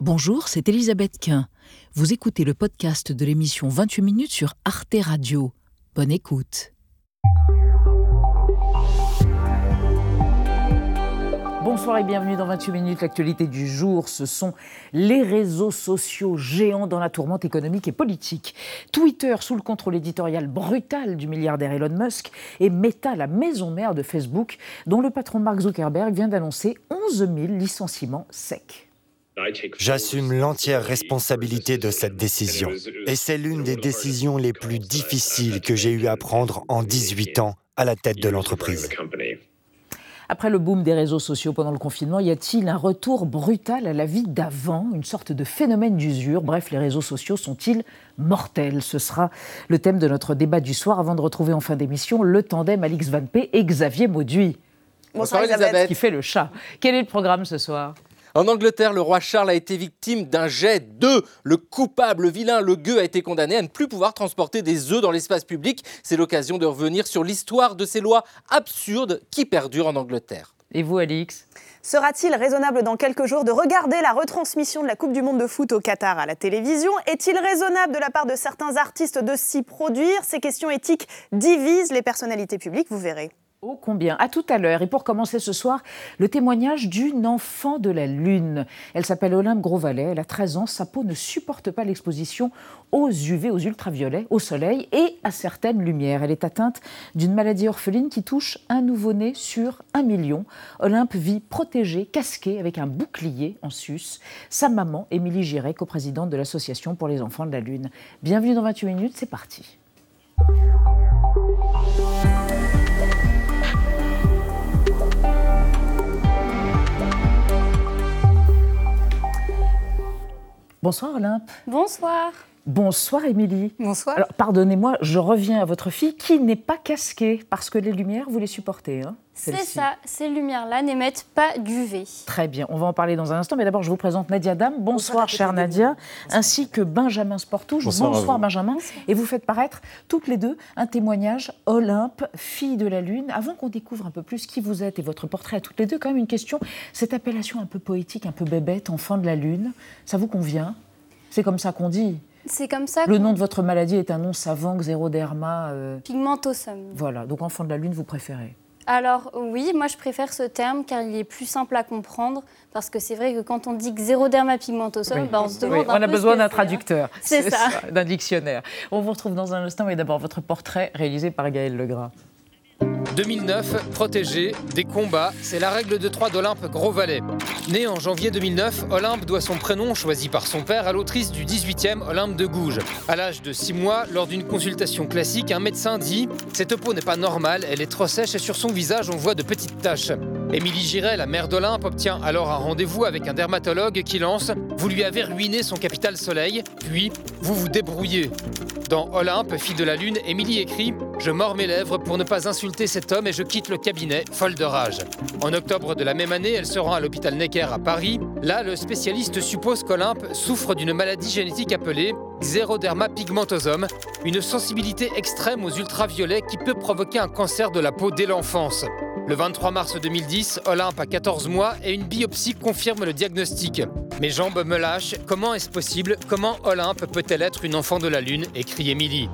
Bonjour, c'est Elisabeth Quint. Vous écoutez le podcast de l'émission 28 minutes sur Arte Radio. Bonne écoute. Bonsoir et bienvenue dans 28 minutes. L'actualité du jour, ce sont les réseaux sociaux géants dans la tourmente économique et politique. Twitter sous le contrôle éditorial brutal du milliardaire Elon Musk et Meta, la maison mère de Facebook, dont le patron Mark Zuckerberg vient d'annoncer 11 000 licenciements secs. J'assume l'entière responsabilité de cette décision. Et c'est l'une des décisions les plus difficiles que j'ai eu à prendre en 18 ans à la tête de l'entreprise. Après le boom des réseaux sociaux pendant le confinement, y a-t-il un retour brutal à la vie d'avant, une sorte de phénomène d'usure? Bref, les réseaux sociaux sont-ils mortels? Ce sera le thème de notre débat du soir avant de retrouver en fin d'émission le tandem Alix Van P et Xavier Mauduit. Bonsoir, Elisabeth. Qui fait le chat. Quel est le programme ce soir? En Angleterre, le roi Charles a été victime d'un jet d'œufs. Le coupable, le vilain, le gueux a été condamné à ne plus pouvoir transporter des œufs dans l'espace public. C'est l'occasion de revenir sur l'histoire de ces lois absurdes qui perdurent en Angleterre. Et vous, Alix? Sera-t-il raisonnable dans quelques jours de regarder la retransmission de la Coupe du Monde de foot au Qatar à la télévision? Est-il raisonnable de la part de certains artistes de s'y produire? Ces questions éthiques divisent les personnalités publiques, vous verrez. Oh combien À tout à l'heure. Et pour commencer ce soir, le témoignage d'une enfant de la Lune. Elle s'appelle Olympe Grosvalet, elle a 13 ans, sa peau ne supporte pas l'exposition aux UV, aux ultraviolets, au soleil et à certaines lumières. Elle est atteinte d'une maladie orpheline qui touche un nouveau-né sur un million. Olympe vit protégée, casquée, avec un bouclier en sus. Sa maman, Émilie Giret, coprésidente de l'Association pour les enfants de la Lune. Bienvenue dans 28 minutes, c'est parti. Bonsoir Olympe. Bonsoir. Bonsoir Émilie. Bonsoir. Alors pardonnez-moi, je reviens à votre fille qui n'est pas casquée parce que les lumières, vous les supportez. Hein, C'est ça, ces lumières-là n'émettent pas d'UV. Très bien, on va en parler dans un instant, mais d'abord je vous présente Nadia Dame. Bonsoir, chère Nadia, ainsi que Benjamin Sportouche. Bonsoir, Benjamin. Et vous faites paraître toutes les deux un témoignage Olympe, fille de la Lune. Avant qu'on découvre un peu plus qui vous êtes et votre portrait à toutes les deux, quand même une question. Cette appellation un peu poétique, un peu bébête, enfant de la Lune, ça vous convient? C'est comme ça qu'on dit c'est comme ça. Le nom de votre maladie est un nom savant, xéroderma. Euh... Pigmentosum. Voilà, donc enfant de la lune, vous préférez alors oui, moi je préfère ce terme car il est plus simple à comprendre parce que c'est vrai que quand on dit xéroderma pigmentosum, ben, on se demande on a besoin d'un hein. traducteur, c'est ça, d'un dictionnaire. On vous retrouve dans un instant, mais d'abord votre portrait réalisé par Gaël Legras. 2009, protégé, des combats, c'est la règle de trois d'Olympe Gros-Valet. Né en janvier 2009, Olympe doit son prénom, choisi par son père, à l'autrice du 18e Olympe de Gouges. À l'âge de 6 mois, lors d'une consultation classique, un médecin dit Cette peau n'est pas normale, elle est trop sèche et sur son visage on voit de petites taches. Émilie Giret, la mère d'Olympe, obtient alors un rendez-vous avec un dermatologue qui lance Vous lui avez ruiné son capital soleil, puis vous vous débrouillez. Dans Olympe, fille de la Lune, Émilie écrit Je mords mes lèvres pour ne pas insulter cet homme et je quitte le cabinet, folle de rage. En octobre de la même année, elle se rend à l'hôpital Necker à Paris. Là, le spécialiste suppose qu'Olympe souffre d'une maladie génétique appelée xéroderma pigmentosum, une sensibilité extrême aux ultraviolets qui peut provoquer un cancer de la peau dès l'enfance. Le 23 mars 2010, Olympe a 14 mois et une biopsie confirme le diagnostic. Mes jambes me lâchent, comment est-ce possible? Comment Olympe peut-elle être une enfant de la Lune? écrit Émilie.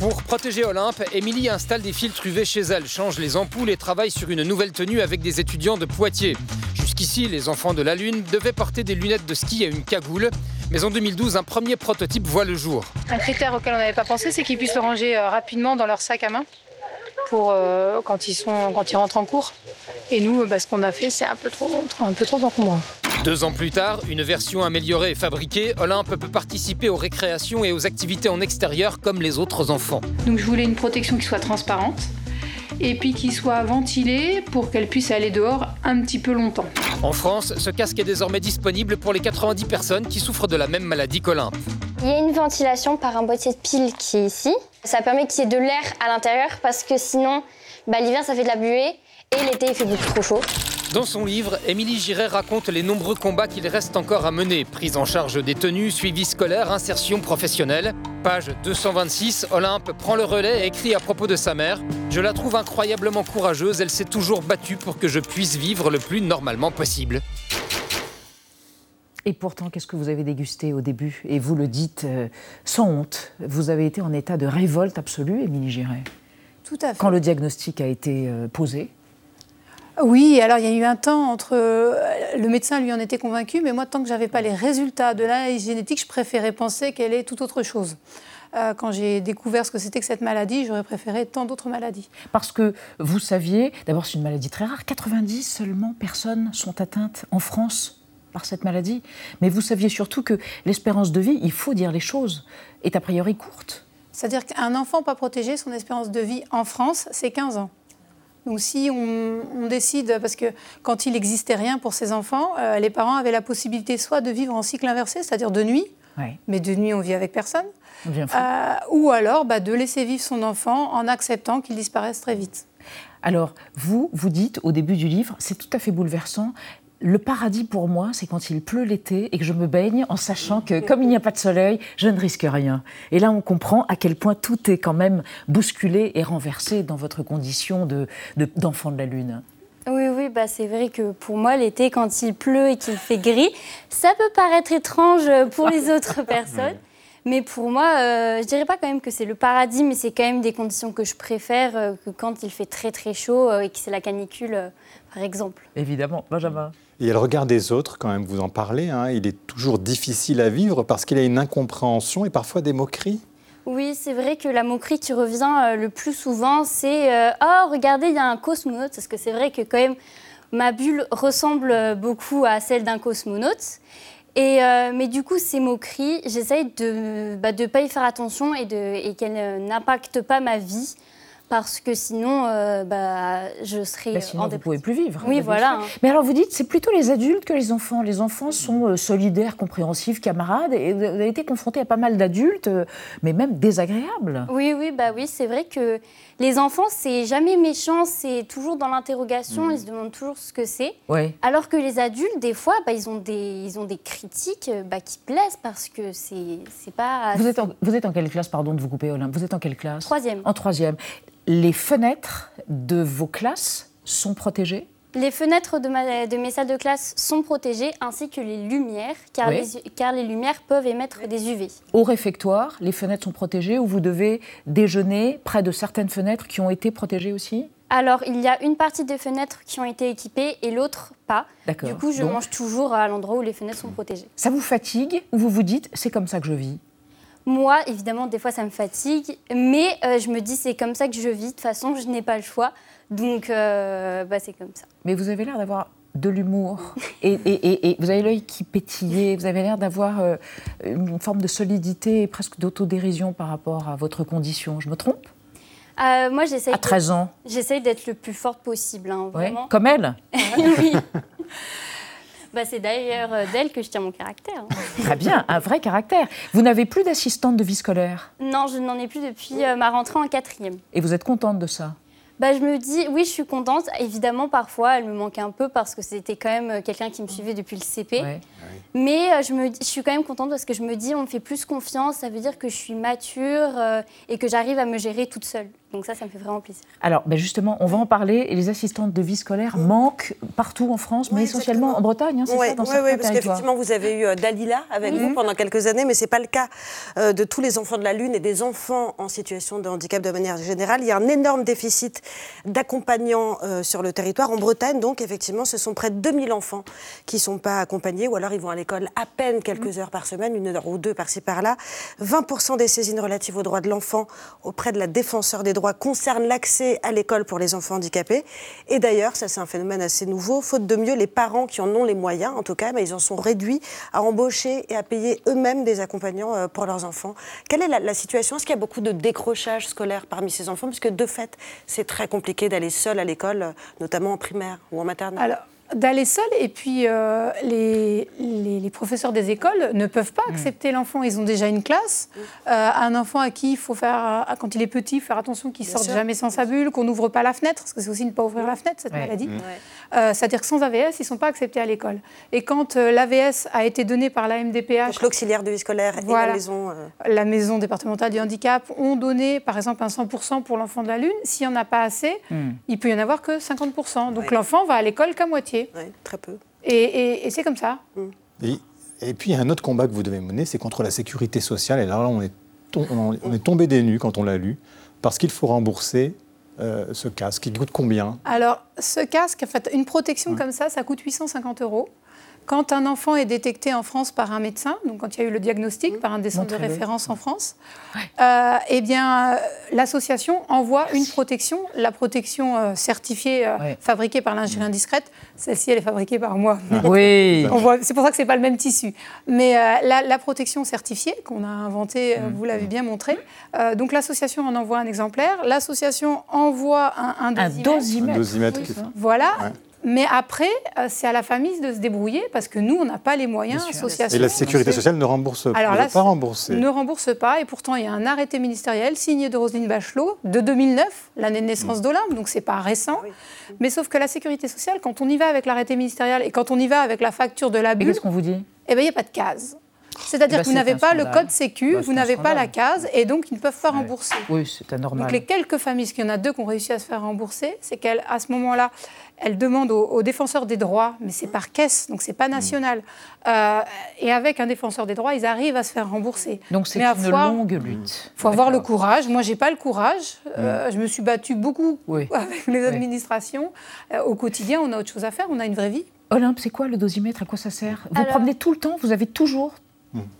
Pour protéger Olympe, Émilie installe des filtres UV chez elle, change les ampoules et travaille sur une nouvelle tenue avec des étudiants de Poitiers. Jusqu'ici, les enfants de la Lune devaient porter des lunettes de ski et une cagoule. Mais en 2012, un premier prototype voit le jour. Un critère auquel on n'avait pas pensé, c'est qu'ils puissent le ranger euh, rapidement dans leur sac à main pour euh, quand ils sont quand ils rentrent en cours. Et nous, bah, ce qu'on a fait, c'est un peu trop un peu trop encombrant. Deux ans plus tard, une version améliorée et fabriquée, Olympe peut participer aux récréations et aux activités en extérieur comme les autres enfants. Donc je voulais une protection qui soit transparente et puis qui soit ventilée pour qu'elle puisse aller dehors un petit peu longtemps. En France, ce casque est désormais disponible pour les 90 personnes qui souffrent de la même maladie qu'Olympe. Il y a une ventilation par un boîtier de piles qui est ici. Ça permet qu'il y ait de l'air à l'intérieur parce que sinon, bah, l'hiver ça fait de la buée et l'été il fait beaucoup trop chaud. Dans son livre, Émilie Giret raconte les nombreux combats qu'il reste encore à mener. Prise en charge des tenues, suivi scolaire, insertion professionnelle. Page 226, Olympe prend le relais et écrit à propos de sa mère Je la trouve incroyablement courageuse, elle s'est toujours battue pour que je puisse vivre le plus normalement possible. Et pourtant, qu'est-ce que vous avez dégusté au début Et vous le dites euh, sans honte, vous avez été en état de révolte absolue, Émilie Giray. Tout à fait. Quand le diagnostic a été euh, posé Oui, alors il y a eu un temps entre. euh, Le médecin, lui, en était convaincu, mais moi, tant que j'avais pas les résultats de l'analyse génétique, je préférais penser qu'elle est tout autre chose. Quand j'ai découvert ce que c'était que cette maladie, j'aurais préféré tant d'autres maladies. Parce que vous saviez, d'abord c'est une maladie très rare, 90 seulement personnes sont atteintes en France par cette maladie, mais vous saviez surtout que l'espérance de vie, il faut dire les choses, est a priori courte. C'est-à-dire qu'un enfant pas protégé, son espérance de vie en France, c'est 15 ans. Donc si on, on décide, parce que quand il n'existait rien pour ces enfants, euh, les parents avaient la possibilité soit de vivre en cycle inversé, c'est-à-dire de nuit, mais de nuit on vit avec personne, bien euh, ou alors bah, de laisser vivre son enfant en acceptant qu'il disparaisse très vite. Alors, vous, vous dites au début du livre, c'est tout à fait bouleversant. Le paradis pour moi, c'est quand il pleut l'été et que je me baigne en sachant que, comme il n'y a pas de soleil, je ne risque rien. Et là, on comprend à quel point tout est quand même bousculé et renversé dans votre condition de- de- d'enfant de, la Lune. Oui, oui, bah c'est vrai que pour moi, l'été, quand il pleut et qu'il fait gris, ça peut paraître étrange pour les autres personnes. Mais pour moi, euh, je dirais pas quand même que c'est le paradis, mais c'est quand même des conditions que je préfère euh, que quand il fait très très chaud euh, et que c'est la canicule, euh, par exemple. Évidemment, Benjamin. Et le regard des autres, quand même, vous en parlez, hein, il est toujours difficile à vivre parce qu'il y a une incompréhension et parfois des moqueries. Oui, c'est vrai que la moquerie qui revient euh, le plus souvent, c'est euh, Oh, regardez, il y a un cosmonaute. Parce que c'est vrai que quand même, ma bulle ressemble euh, beaucoup à celle d'un cosmonaute. Et, mais du coup, ces moqueries, j'essaye de ne bah, pas y faire attention et, qu'elles n'impactent pas ma vie. Parce que sinon, euh, bah, je serais Bah, sinon, en vous ne pouvez plus vivre. Oui, Bien voilà, hein. Mais alors, vous dites, c'est plutôt les adultes que les enfants. Les enfants sont euh, solidaires, compréhensifs, camarades. Et vous avez été confronté à pas mal d'adultes, euh, mais même désagréables. Oui, oui, bah oui, c'est vrai que les enfants, c'est jamais méchant, c'est toujours dans l'interrogation, ils se demandent toujours ce que c'est. Alors que les adultes, des fois, bah, ils, ont des, ils ont des critiques euh, bah, qui plaisent parce que c'est c'est pas. Vous êtes, en, vous êtes en quelle classe, pardon de vous couper, Olympe? Vous êtes en quelle classe? Troisième. En troisième. Les fenêtres de vos classes sont protégées? Les fenêtres de, ma- de mes salles de classe sont protégées ainsi que les lumières, car, Oui. les, car les lumières peuvent émettre des UV. Au réfectoire, les fenêtres sont protégées ou vous devez déjeuner près de certaines fenêtres qui ont été protégées aussi? Alors, il y a une partie des fenêtres qui ont été équipées et l'autre pas. D'accord. Du coup, je Donc, mange toujours à l'endroit où les fenêtres sont protégées. Ça vous fatigue ou vous vous dites, c'est comme ça que je vis? Moi, évidemment, des fois, ça me fatigue, mais euh, je me dis, c'est comme ça que je vis. De toute façon, je n'ai pas le choix. Donc, euh, bah, c'est comme ça. Mais vous avez l'air d'avoir de l'humour et, et- et- et vous avez l'œil qui pétillait, vous avez l'air d'avoir euh, une forme de solidité et presque d'autodérision par rapport à votre condition. Je me trompe? Euh, moi, j'essaye À 13 ans j'essaye d'être le plus forte possible, hein, Ouais. Comme elle? Oui. Bah, c'est d'ailleurs euh, d'elle que je tiens mon caractère. hein. Très bien, un vrai caractère. Vous n'avez plus d'assistante de vie scolaire? Non, je n'en ai plus depuis euh, ma rentrée en quatrième. et vous êtes contente de ça? Bah, je me dis, oui, je suis contente. Évidemment, parfois, elle me manquait un peu parce que c'était quand même euh, quelqu'un qui me suivait depuis le CP. Ouais. Mais je, me, je suis quand même contente parce que je me dis, on me fait plus confiance. Ça veut dire que je suis mature euh, et que j'arrive à me gérer toute seule. Donc ça, ça me fait vraiment plaisir. Alors, ben justement, on va en parler. Et les assistantes de vie scolaire manquent partout en France, mais essentiellement exactement. en Bretagne, hein, c'est Oui, ça, dans oui, parce qu'effectivement, vous avez eu euh, Dalila avec vous pendant quelques années, mais ce n'est pas le cas euh, de tous les enfants de la Lune et des enfants en situation de handicap de manière générale. Il y a un énorme déficit d'accompagnants euh, sur le territoire. En Bretagne, donc, effectivement, ce sont près de 2000 enfants qui ne sont pas accompagnés, ou alors ils vont à l'école à peine quelques heures par semaine, une heure ou deux par-ci par-là. 20% des saisines relatives aux droits de l'enfant auprès de la défenseur des droits concernent l'accès à l'école pour les enfants handicapés. Et d'ailleurs, ça c'est un phénomène assez nouveau, faute de mieux, les parents qui en ont les moyens, en tout cas, mais ils en sont réduits à embaucher et à payer eux-mêmes des accompagnants euh, pour leurs enfants. Quelle est la, la situation? Est-ce qu'il y a beaucoup de décrochage scolaire parmi ces enfants? Puisque de fait, c'est très compliqué d'aller seul à l'école, euh, notamment en primaire ou en maternelle. Alors, d'aller seul, et puis euh, les, les- les professeurs des écoles ne peuvent pas accepter l'enfant. Ils ont déjà une classe. Euh, un enfant à qui il faut faire, quand il est petit, faire attention qu'il Bien sorte sûr. jamais sans sa bulle, qu'on n'ouvre pas la fenêtre, parce que c'est aussi ne pas ouvrir la fenêtre, cette Ouais. maladie. Ouais. Euh, C'est-à-dire que sans AVS, ils ne sont pas acceptés à l'école. Et quand l'AVS a été donné par la MDPH, l'auxiliaire de vie scolaire et la maison. la maison départementale du handicap ont donné, par exemple, un 100% pour l'enfant de la Lune. S'il n'y en a pas assez, il peut y en avoir que 50%. Donc Ouais. l'enfant va à l'école qu'à moitié. Ouais, très peu. Et, et- et c'est comme ça. Et et puis, il y a un autre combat que vous devez mener, c'est contre la sécurité sociale. Et là, on est, on est tombé des nues quand on l'a lu, parce qu'il faut rembourser euh, ce casque. Il coûte combien? Alors, ce casque, en fait, une protection comme ça, ça coûte 850 euros. Quand un enfant est détecté en France par un médecin, donc quand il y a eu le diagnostic par un des centres de référence en France, euh, eh bien, euh, l'association envoie une protection, la protection euh, certifiée, fabriquée par l'ingénierie indiscrète. Celle-ci, elle est fabriquée par moi. Oui. c'est pour ça que c'est pas le même tissu. Mais la, protection certifiée qu'on a inventée, vous l'avez bien montré. donc l'association en envoie un exemplaire. L'association envoie un, un dosimètre. Un dosimètre. Voilà. Mais après, euh, c'est à la famille de se débrouiller parce que nous, on n'a pas les moyens, association. Et la sécurité sociale ne rembourse Alors, pas rembourser. Ne rembourse pas. Et pourtant, il y a un arrêté ministériel signé de Roselyne Bachelot de 2009, l'année de naissance mmh. d'Olympe, donc c'est pas récent. Mais sauf que la sécurité sociale, quand on y va avec l'arrêté ministériel et quand on y va avec la facture de la bulle. Qu'est-ce qu'on vous dit? Eh bien, il n'y a pas de case. C'est-à-dire eh ben, que vous n'avez pas le code sécu, bah, vous n'avez pas la case, et donc ils ne peuvent pas rembourser. Oui, c'est anormal. Donc les quelques familles, parce qu'il y en a deux qui ont réussi à se faire rembourser, c'est qu'à ce moment-là, elles demandent aux, défenseurs des droits, mais c'est par caisse, donc c'est pas national. Euh, et avec un défenseur des droits, ils arrivent à se faire rembourser. Donc c'est une longue lutte. Il faut avoir le courage. Moi, j'ai pas le courage. Euh, je me suis battue beaucoup avec les administrations. Euh, au quotidien, on a autre chose à faire. On a une vraie vie. Olympe, c'est quoi le dosimètre? À quoi ça sert? Vous promenez tout le temps? Vous avez toujours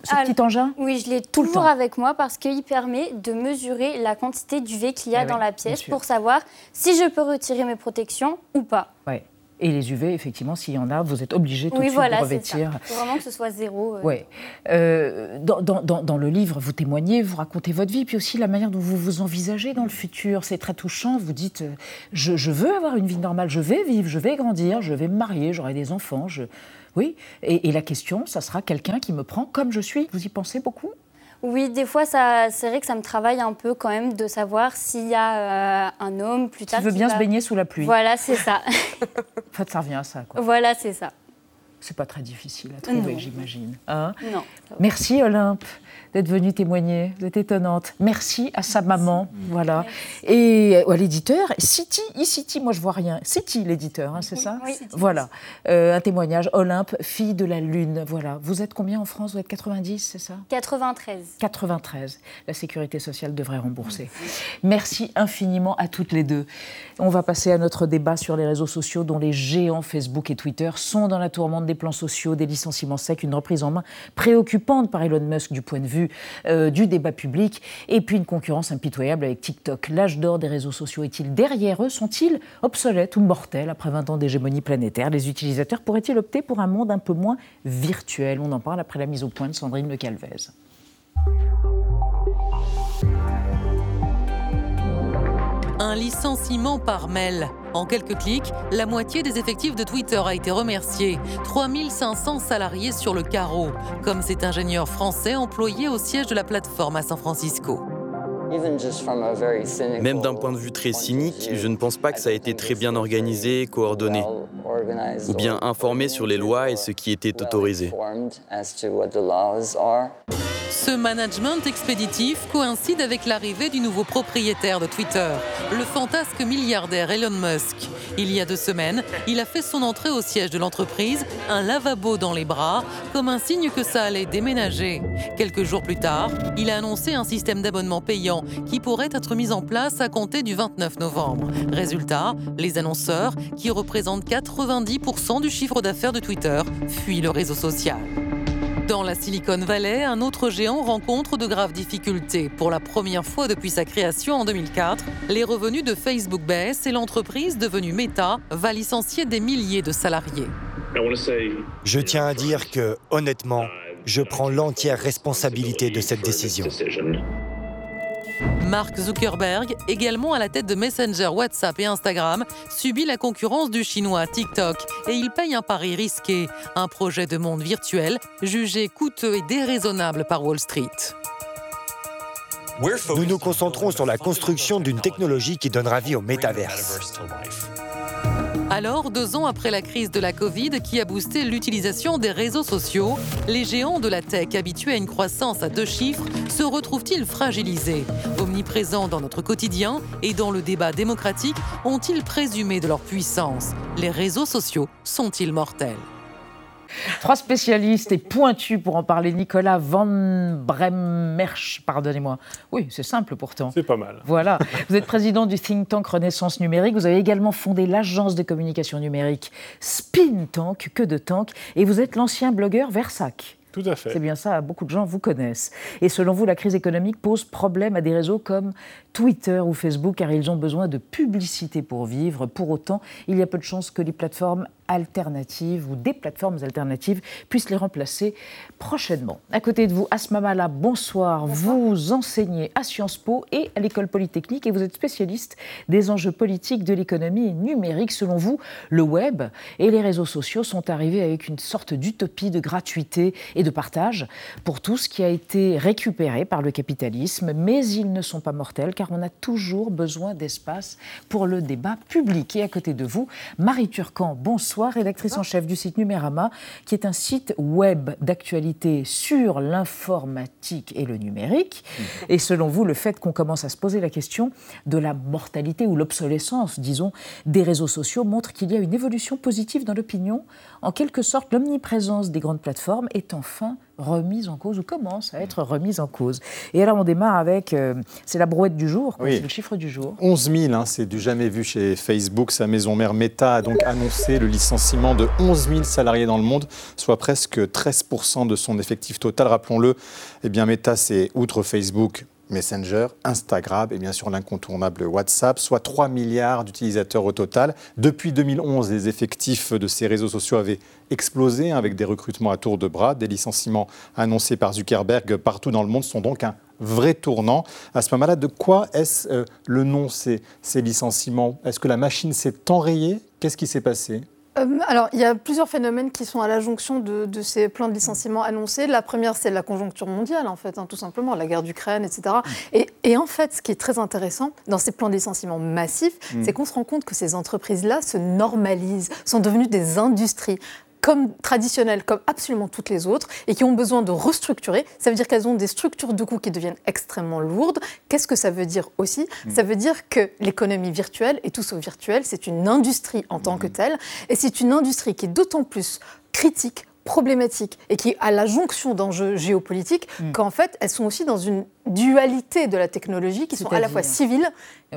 ce petit engin Oui, je l'ai toujours avec moi parce qu'il permet de mesurer la quantité d'UV qu'il y a eh dans la pièce pour savoir si je peux retirer mes protections ou pas. Ouais. Et les UV, effectivement, s'il y en a, vous êtes obligé tout de suite de revêtir. Il faut vraiment que ce soit zéro. Euh. Ouais. Euh, dans, dans, dans, le livre, vous témoignez, vous racontez votre vie, puis aussi la manière dont vous vous envisagez dans le futur. C'est très touchant. Vous dites euh, je, je, veux avoir une vie normale, je vais vivre, je vais grandir, je vais me marier, j'aurai des enfants. Je, oui, et, la question, ça sera quelqu'un qui me prend comme je suis. Vous y pensez beaucoup? Oui, des fois, c'est vrai que ça me travaille un peu quand même de savoir s'il y a euh, un homme plus tard. Qui veut bien se baigner sous la pluie. Voilà, c'est ça. en fait, ça revient à ça. Quoi. Voilà, c'est ça. C'est pas très difficile à trouver, j'imagine. Hein? Non. Merci Olympe d'être venue témoigner. Vous êtes étonnante. Merci à sa maman, voilà. Et euh, à l'éditeur, City, e-City, moi je vois rien. City, l'éditeur, hein, c'est ça Oui. Voilà. Euh, un témoignage, Olympe, fille de la Lune, voilà. Vous êtes combien en France? Vous êtes 90, c'est ça? 93. 93. La sécurité sociale devrait rembourser. Merci infiniment à toutes les deux. On va passer à notre débat sur les réseaux sociaux dont les géants Facebook et Twitter sont dans la tourmente des plans sociaux, des licenciements secs, une reprise en main préoccupante par Elon Musk du point de vue euh, du débat public, et puis une concurrence impitoyable avec TikTok. L'âge d'or des réseaux sociaux est-il derrière eux? Sont-ils obsolètes ou mortels après 20 ans d'hégémonie planétaire? Les utilisateurs pourraient-ils opter pour un monde un peu moins virtuel? On en parle après la mise au point de Sandrine Le Calvez. Un licenciement par mail. En quelques clics, la moitié des effectifs de Twitter a été remerciée. 3500 salariés sur le carreau, comme cet ingénieur français employé au siège de la plateforme à San Francisco. Même d'un point de vue très cynique, je ne pense pas que ça a été très bien organisé, coordonné, ou bien informé sur les lois et ce qui était autorisé. Ce management expéditif coïncide avec l'arrivée du nouveau propriétaire de Twitter, le fantasque milliardaire Elon Musk. Il y a deux semaines, il a fait son entrée au siège de l'entreprise, un lavabo dans les bras, comme un signe que ça allait déménager. Quelques jours plus tard, il a annoncé un système d'abonnement payant qui pourrait être mis en place à compter du 29 novembre. Résultat, les annonceurs, qui représentent 90% du chiffre d'affaires de Twitter, fuient le réseau social. Dans la Silicon Valley, un autre géant rencontre de graves difficultés. Pour la première fois depuis sa création en 2004, les revenus de Facebook baissent et l'entreprise devenue Meta va licencier des milliers de salariés. Je tiens à dire que, honnêtement, je prends l'entière responsabilité de cette décision. Mark Zuckerberg, également à la tête de Messenger, WhatsApp et Instagram, subit la concurrence du chinois TikTok et il paye un pari risqué, un projet de monde virtuel jugé coûteux et déraisonnable par Wall Street. Nous nous concentrons sur la construction d'une technologie qui donnera vie au métaverse. Alors, deux ans après la crise de la Covid qui a boosté l'utilisation des réseaux sociaux, les géants de la tech habitués à une croissance à deux chiffres se retrouvent-ils fragilisés? Omniprésents dans notre quotidien et dans le débat Trois spécialistes et pointus pour en parler. Nicolas Van Bremersch, pardonnez-moi. Oui, c'est simple pourtant. C'est pas mal. Voilà. Vous êtes président du think tank Renaissance Numérique. Vous avez également fondé l'agence de communication numérique Spin Tank, que de tank. Et vous êtes l'ancien blogueur Versac. Tout à fait. C'est bien ça, beaucoup de gens vous connaissent. Et selon vous, la crise économique pose problème à des réseaux comme Twitter ou Facebook, car ils ont besoin de publicité pour vivre. Pour autant, il y a peu de chances que les plateformes alternatives ou des plateformes alternatives puissent les remplacer prochainement. À côté de vous, Asma Mala, bonsoir. Vous enseignez à Sciences Po et à l'École Polytechnique et vous êtes spécialiste des enjeux politiques de l'économie numérique. Selon vous, le web et les réseaux sociaux sont arrivés avec une sorte d'utopie de gratuité et de partage pour tout ce qui a été récupéré par le capitalisme, mais ils ne sont pas mortels car on a toujours besoin d'espace pour le débat public. Et à côté de vous, Marie Turcan, bonsoir rédactrice en chef du site Numérama, qui est un site web d'actualité sur l'informatique et le numérique. Et selon vous, le fait qu'on commence à se poser la question de la mortalité ou l'obsolescence, disons, des réseaux sociaux montre qu'il y a une évolution positive dans l'opinion. En quelque sorte, l'omniprésence des grandes plateformes est enfin remise en cause ou commence à être remise en cause. Et alors on démarre avec, euh, c'est la brouette du jour, Oui. c'est le chiffre du jour. 11 000, hein, c'est du jamais vu chez Facebook. Sa maison mère Meta a donc annoncé le licenciement de 11 000 salariés dans le monde, soit presque 13% de son effectif total. Rappelons-le, eh bien Meta, c'est outre Facebook. Messenger, Instagram et bien sûr l'incontournable WhatsApp, soit 3 milliards d'utilisateurs au total. Depuis 2011, les effectifs de ces réseaux sociaux avaient explosé hein, avec des recrutements à tour de bras. Des licenciements annoncés par Zuckerberg partout dans le monde sont donc un vrai tournant. À ce moment-là, de quoi est-ce euh, le nom, ces, ces licenciements? Est-ce que la machine s'est enrayée? Qu'est-ce qui s'est passé? Euh, alors, il y a plusieurs phénomènes qui sont à la jonction de, de ces plans de licenciement annoncés. La première, c'est la conjoncture mondiale, en fait, hein, tout simplement, la guerre d'Ukraine, etc. Et, et en fait, ce qui est très intéressant dans ces plans de licenciement massifs, Mm. c'est qu'on se rend compte que ces entreprises-là se normalisent, sont devenues des industries comme traditionnelles, comme absolument toutes les autres, et qui ont besoin de restructurer. Ça veut dire qu'elles ont des structures de coûts qui deviennent extrêmement lourdes. Qu'est-ce que ça veut dire aussi? Ça veut dire que l'économie virtuelle, et tout ce virtuel, c'est une industrie en tant que telle, et c'est une industrie qui est d'autant plus critique problématique et qui est à la jonction d'enjeux géopolitiques qu'en fait elles sont aussi dans une dualité de la technologie qui sont à la fois civiles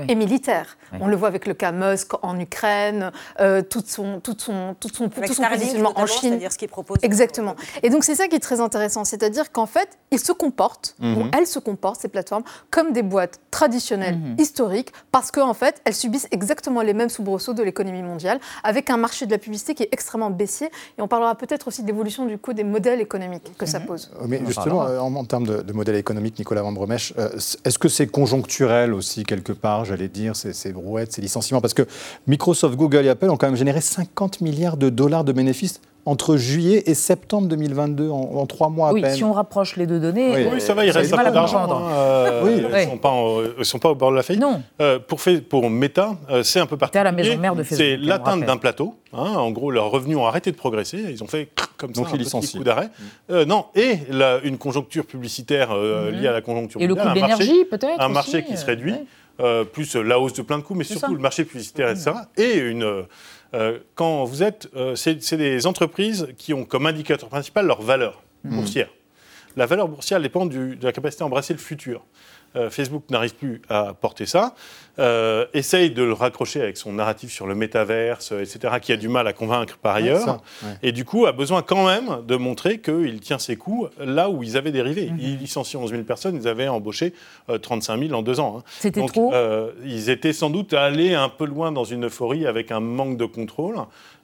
Oui. et militaires. Oui. On le voit avec le cas Musk en Ukraine, euh, tout son, tout son, tout son, Avec tout son positionnement en Chine. c'est-à-dire ce qu'il propose. Exactement. Et donc c'est ça qui est très intéressant, c'est-à-dire qu'en fait, ils se comportent, Mhm. ou elles se comportent, ces plateformes, comme des boîtes traditionnelles, Mhm. historiques, parce qu'en fait, elles subissent exactement les mêmes soubresauts de l'économie mondiale, avec un marché de la publicité qui est extrêmement baissier. Et on parlera peut-être aussi de l'évolution du coup des modèles économiques que ça pose. Euh, Mais justement, euh, en, en termes de, de modèle économique, Nicolas Van Bremech, euh, est-ce que c'est conjoncturel aussi, quelque part, j'allais dire, ces, ces brouettes, ces licenciements Parce que Microsoft, Google et Apple ont quand même généré 50 milliards de dollars de bénéfices entre juillet et septembre 2022, en, en trois mois à Oui, peine. si on rapproche les deux données, Oui. euh, Oui, ça va, il reste un peu à d'argent. comprendre. hein, euh, Oui. Ils Oui. ne sont, pas en- ils sont pas au bord de la faillite. Non. Euh, pour, fait- pour Meta, euh, c'est un peu particulier. la maison mère de Facebook, C'est le l'atteinte d'un plateau. hein. en gros, leurs revenus ont arrêté de progresser. Ils ont fait comme ça Donc un ils petit coup d'arrêt. Euh, non, et la- une conjoncture publicitaire euh, Mhm. liée à la conjoncture Et le mondiale, coût de un marché- l'énergie, peut-être, Un aussi, marché qui euh, se réduit. ouais. Euh, plus la hausse de plein de coûts, mais surtout ça. le marché publicitaire, etc. Et une, euh, euh, quand vous êtes, euh, c'est c'est des entreprises qui ont comme indicateur principal leur valeur boursière. La valeur boursière dépend du- de la capacité à embrasser le futur. Euh, Facebook n'arrive plus à porter ça, euh, essaye de le raccrocher avec son narratif sur le métaverse, euh, etc., qui a du mal à convaincre par Ouais, ailleurs, ça, ouais. et du coup a besoin quand même de montrer qu'il tient ses coups là où ils avaient dérivé. Ils licencient 11 000 personnes, ils avaient embauché euh, 35 000 en deux ans. hein. C'était trop euh, Ils étaient sans doute allés un peu loin dans une euphorie avec un manque de contrôle,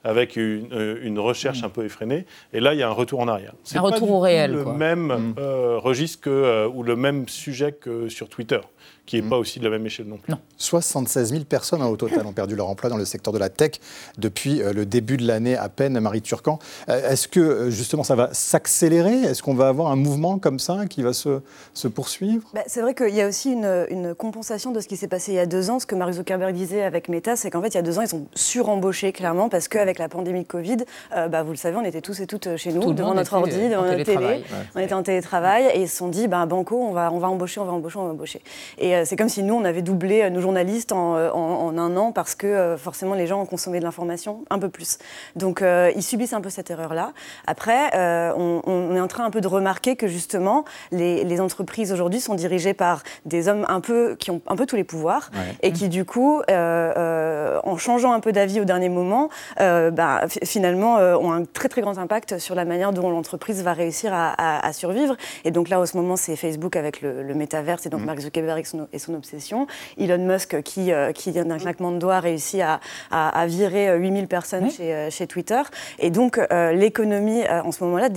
avec une, euh, une recherche un peu effrénée. Et là, il y a un retour en arrière. C'est Un pas retour du au tout réel, Le quoi. même euh, registre que, euh, ou le même sujet que sur Twitter, qui n'est pas aussi de la même échelle non plus. 76 000 personnes hein, au total ont perdu leur emploi dans le secteur de la tech depuis euh, le début de l'année à peine, Marie Turcan. Euh, Est-ce que euh, justement ça va s'accélérer? Est-ce qu'on va avoir un mouvement comme ça qui va se, se poursuivre? Bah, c'est vrai qu'il y a aussi une, une compensation de ce qui s'est passé il y a deux ans. Ce que Mark Zuckerberg disait avec Meta, c'est qu'en fait, il y a deux ans, ils sont surembauchés, clairement, parce qu'avec la pandémie de Covid, euh, bah, vous le savez, on était tous et toutes chez nous, devant notre ordi, devant notre télé. On était en télétravail et ils se sont dit, bah, Banco, on va, on va embaucher, on va embaucher, on embauchées. Et c'est comme si nous, on avait doublé nos journalistes en, en, un an parce que forcément les gens ont consommé de l'information un peu plus. Donc ils subissent un peu cette erreur-là. Après, on, est en train un peu de remarquer que justement, les, les entreprises aujourd'hui sont dirigées par des hommes un peu, qui ont un peu tous les pouvoirs et qui du coup, en changeant un peu d'avis au dernier moment, bah, finalement ont un très très grand impact sur la manière dont l'entreprise va réussir à, survivre. Et donc là, en ce moment, c'est Facebook avec le, le métaverse et donc mm. Mark Zuckerberg et son, et son, obsession. Elon Musk qui, euh, qui d'un claquement de doigts, réussit à, à, virer 8000 euh, personnes chez, euh, chez, Twitter. Et donc l'économie, en ce moment-là,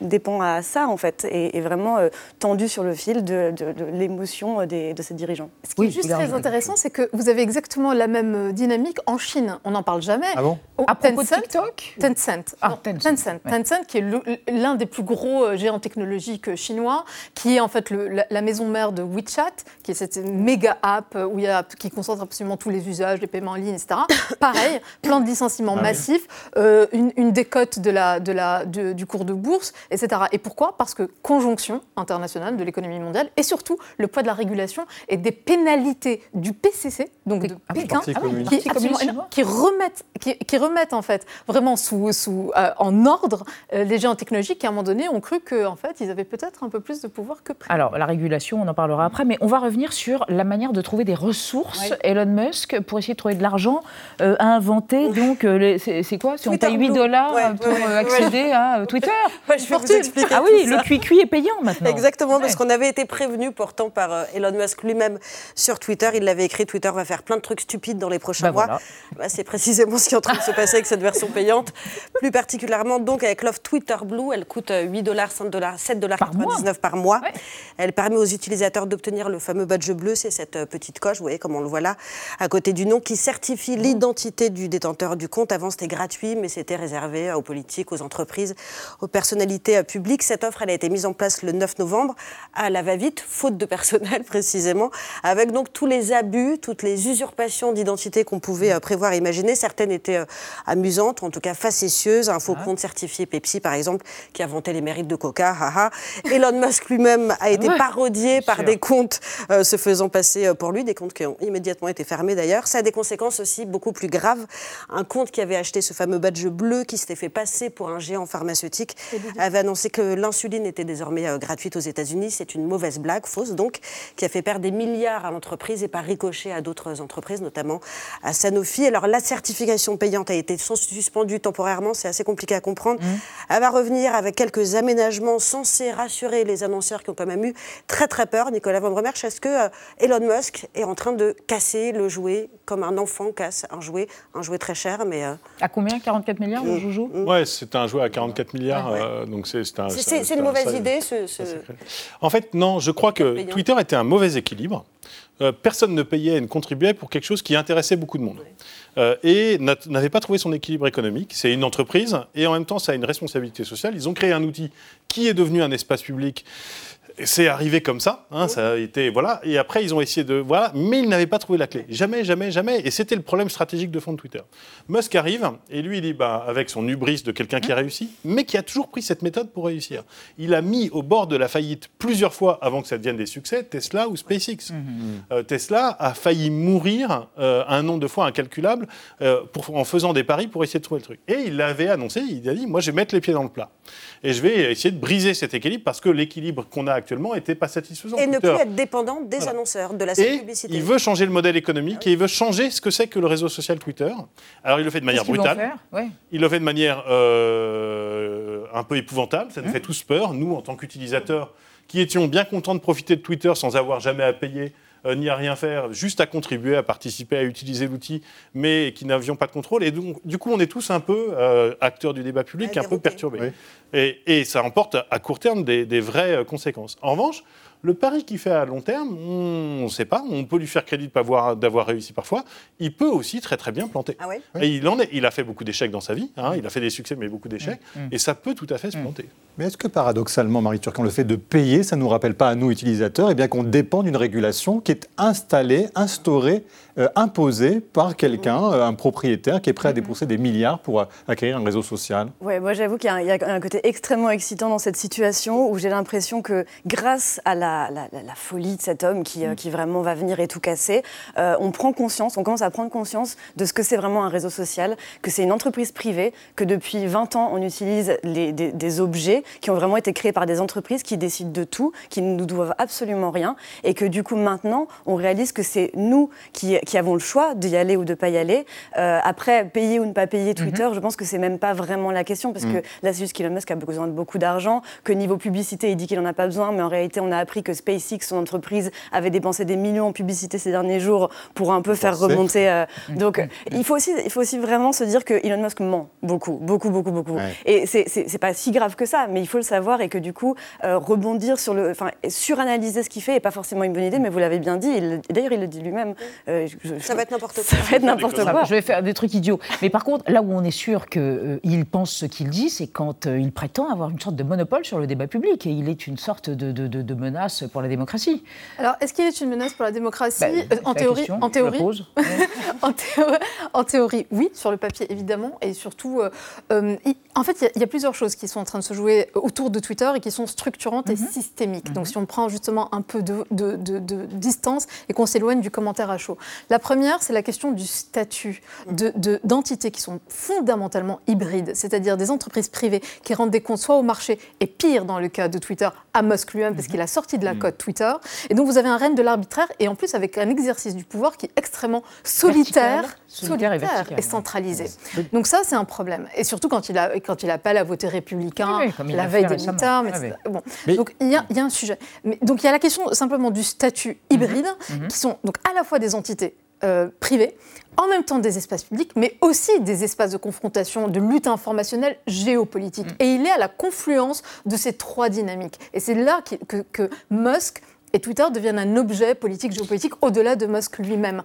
dépend à ça, en fait, et est vraiment tendue sur le fil de, de, l'émotion de ces dirigeants. Ce qui est juste très intéressant, c'est que vous avez exactement la même dynamique en Chine. On n'en parle jamais. Ah bon À propos de TikTok Tencent. Ah, Tencent. Tencent. qui est l'un des plus gros géants technologiques chinois, qui est en fait la, maison mère de WeChat, qui est cette méga app euh, où il y a, qui concentre absolument tous les usages, les paiements en ligne, etc. Pareil, plan de licenciement ah massif, une, décote de la, de la, du cours de bourse, etc. Et pourquoi? Parce que conjonction internationale de l'économie mondiale et surtout le poids de la régulation et des pénalités du PCC, donc de ah Pékin, qui, remettent, qui, remettent en fait vraiment sous, sous, en ordre les géants technologiques qui, à un moment donné, ont cru qu'en en fait, ils avaient peut-être un peu plus de pouvoir que prévu. Alors, la régulation, on en parlera après, mais on va revenir sur la manière de trouver des ressources. Elon Musk, pour essayer de trouver de l'argent, euh, a inventé, donc, euh, c'est quoi? Si on paye 8 dollars pour euh, accéder à Twitter je vais vous expliquer Ah oui, le cuicui est payant maintenant. Exactement, parce qu'on avait été prévenu pourtant par Elon Musk lui-même sur Twitter. Il l'avait écrit, Twitter va faire plein de trucs stupides dans les prochains bah mois. Bah, c'est précisément ce qui est en train de se passer avec cette version payante. Plus particulièrement donc avec l'offre Twitter Blue, elle coûte 8 dollars, 5 dollars, 7 dollars par mois. par mois. Elle permet aux utilisateurs d'obtenir le fameux badge bleu, c'est cette euh, petite coche, vous voyez comme on le voit là, à côté du nom, qui certifie l'identité du détenteur du compte. Avant, c'était gratuit, mais c'était réservé aux politiques, aux entreprises, aux personnalités euh, publiques. Cette offre, elle a été mise en place le 9 novembre à la va-vite, faute de personnel précisément, avec donc tous les abus, toutes les usurpations d'identité qu'on pouvait euh, prévoir imaginer. Certaines étaient amusantes, en tout cas facétieuses. Un faux compte certifié Pepsi, par exemple, qui a vanté les mérites de Coca. Haha. Elon Musk lui-même a été parodié par des comptes euh, se faisant passer euh, pour lui, des comptes qui ont immédiatement été fermés d'ailleurs. Ça a des conséquences aussi beaucoup plus graves. Un compte qui avait acheté ce fameux badge bleu, qui s'était fait passer pour un géant pharmaceutique, avait annoncé que l'insuline était désormais euh, gratuite aux États-Unis. C'est une mauvaise blague, fausse donc, qui a fait perdre des milliards à l'entreprise et par ricochet à d'autres entreprises, notamment à Sanofi. Alors la certification payante a été suspendue temporairement, c'est assez compliqué à comprendre. Mmh. Elle va revenir avec quelques aménagements censés rassurer les annonceurs qui ont quand même eu très très peur. Nicolas Van est-ce que euh, Elon Musk est en train de casser le jouet comme un enfant casse un jouet, un jouet très cher, mais... Euh, à combien 44 milliards le mm. joujou mm. Ouais, c'est un jouet à 44 milliards, euh, donc c'est un... C'est une mauvaise idée, ce... En fait, non, je crois que Twitter était un mauvais équilibre. personne ne payait et ne contribuait pour quelque chose qui intéressait beaucoup de monde. Euh, et n'avait pas trouvé son équilibre économique. C'est une entreprise et en même temps, ça a une responsabilité sociale. Ils ont créé un outil qui est devenu un espace public c'est arrivé comme ça, hein, ça a été voilà. Et après, ils ont essayé de voilà, mais ils n'avaient pas trouvé la clé. Jamais, jamais, jamais. Et c'était le problème stratégique de fond de Twitter. Musk arrive et lui, il dit bah, avec son hubris de quelqu'un qui a réussi, mais qui a toujours pris cette méthode pour réussir. Il a mis au bord de la faillite plusieurs fois avant que ça devienne des succès Tesla ou SpaceX. Mmh. Euh, Tesla a failli mourir euh, un nombre de fois incalculable euh, pour, en faisant des paris pour essayer de trouver le truc. Et il l'avait annoncé. Il a dit moi, je vais mettre les pieds dans le plat et je vais essayer de briser cet équilibre parce que l'équilibre qu'on a actuellement n'était pas satisfaisant. Et ne plus être dépendant des annonceurs, de la et publicité. Il veut changer le modèle économique et il veut changer ce que c'est que le réseau social Twitter. Alors il le fait de manière brutale. Il le fait de manière euh, un peu épouvantable. Ça nous mmh. fait tous peur. Nous, en tant qu'utilisateurs, qui étions bien contents de profiter de Twitter sans avoir jamais à payer ni à rien faire, juste à contribuer, à participer, à utiliser l'outil, mais qui n'avions pas de contrôle. Et donc, du coup, on est tous un peu euh, acteurs du débat public, un peu perturbés. Et, ça emporte à court terme des, vraies euh, conséquences. En revanche, le pari qu'il fait à long terme, on ne sait pas, on peut lui faire crédit d'avoir réussi parfois. Il peut aussi très très bien planter. Ah et il en est, il a fait beaucoup d'échecs dans sa vie. Hein. il a fait des succès, mais beaucoup d'échecs. Mm. Mm. Et ça peut tout à fait se mm. planter. Mais est-ce que paradoxalement, Marie Turcan, le fait de payer, ça ne nous rappelle pas à nous utilisateurs, et eh bien qu'on dépend d'une régulation qui est installée, instaurée euh, imposé par quelqu'un, euh, un propriétaire qui est prêt à débourser des milliards pour acquérir un réseau social? Ouais, moi j'avoue qu'il y, a un côté extrêmement excitant dans cette situation où j'ai l'impression que grâce à la, la, folie de cet homme qui, euh, mm. qui, vraiment va venir et tout casser. Euh, on prend conscience, on commence à prendre conscience de ce que c'est vraiment un réseau social, que c'est une entreprise privée, que depuis 20 ans, on utilise les, des, objets qui ont vraiment été créés par des entreprises qui décident de tout, qui ne nous doivent absolument rien, et que du coup, maintenant, on réalise que c'est nous qui, qui, avons le choix d'y aller ou de ne pas y aller. Euh, après, payer ou ne pas payer Twitter, mm-hmm. je pense que c'est même pas vraiment la question, parce mm. que là, c'est juste qu'Elon Musk a besoin de beaucoup d'argent, que niveau publicité, il dit qu'il n'en a pas besoin, mais en réalité, on a appris que SpaceX, son entreprise, avait dépensé des millions en publicité ces derniers jours pour un peu faire remonter. Euh, donc, il faut, aussi, il faut aussi vraiment se dire que Elon Musk ment beaucoup, beaucoup, beaucoup, beaucoup. Et c'est pas si grave que ça, mais il faut le savoir et que du coup, euh, rebondir sur le. Enfin, suranalyser ce qu'il fait n'est pas forcément une bonne idée, mais vous l'avez bien dit, d'ailleurs, il le dit lui-même. Euh, ça va être n'importe quoi. Ça va être n'importe quoi. Je vais faire des trucs idiots. Mais par contre, là où on est sûr qu'il pense ce qu'il dit, c'est quand il prétend avoir une sorte de monopole sur le débat public et il est une sorte de, de, menace pour la démocratie. Alors, est-ce qu'il est une menace pour la démocratie? Bah, euh, en, théorie, en, théorie, en, théorie, oui, sur le papier évidemment, et surtout, euh, euh, en fait, il y, a plusieurs choses qui sont en train de se jouer autour de Twitter et qui sont structurantes et mhm. systémiques. Donc, mhm. si on prend justement un peu de, de distance et qu'on s'éloigne du commentaire à chaud. La première, c'est la question du statut d'entités qui sont fondamentalement hybrides, c'est-à-dire des entreprises privées qui rendent des comptes soit au marché et pire dans le cas de Twitter à Musk lui-même parce qu'il a sorti de la code Twitter. Et donc vous avez un règne de l'arbitraire et en plus avec un exercice du pouvoir qui est extrêmement solitaire, solitaire et, centralisé. Donc ça c'est un problème. Et surtout quand il, a, quand il appelle à voter républicain la veille des midterms. Bon. Donc il y, a, il y, a un sujet. Mais, donc il y a la question simplement du statut hybride mhm. Mhm. qui sont donc à la fois des entités euh, privées, en même temps des espaces publics, mais aussi des espaces de confrontation, de lutte informationnelle géopolitique. Mm. Et il est à la confluence de ces trois dynamiques. Et c'est là que, que Musk et Twitter deviennent un objet politique, géopolitique, au-delà de Musk lui-même.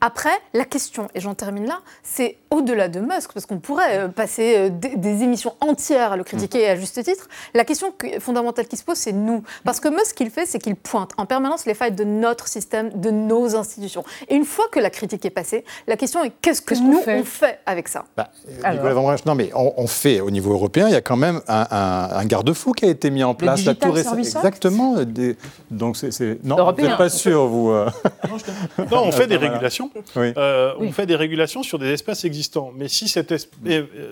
Après, la question, et j'en termine là, c'est au-delà de Musk, parce qu'on pourrait euh, passer euh, des, émissions entières à le critiquer et à juste titre. La question fondamentale qui se pose, c'est nous. Parce que Musk, ce qu'il fait, c'est qu'il pointe en permanence les failles de notre système, de nos institutions. Et une fois que la critique est passée, la question est qu'est-ce que nous, on fait, avec ça? Bah, Non, mais on, fait, au niveau européen, il y a quand même un, garde-fou qui a été mis en place. Le la tour Exactement. Donc, c'est... Non, vous n'êtes pas sûr, vous. Euh. non, on fait des régulations. Euh, on fait des régulations sur des espaces existants. Mais si cette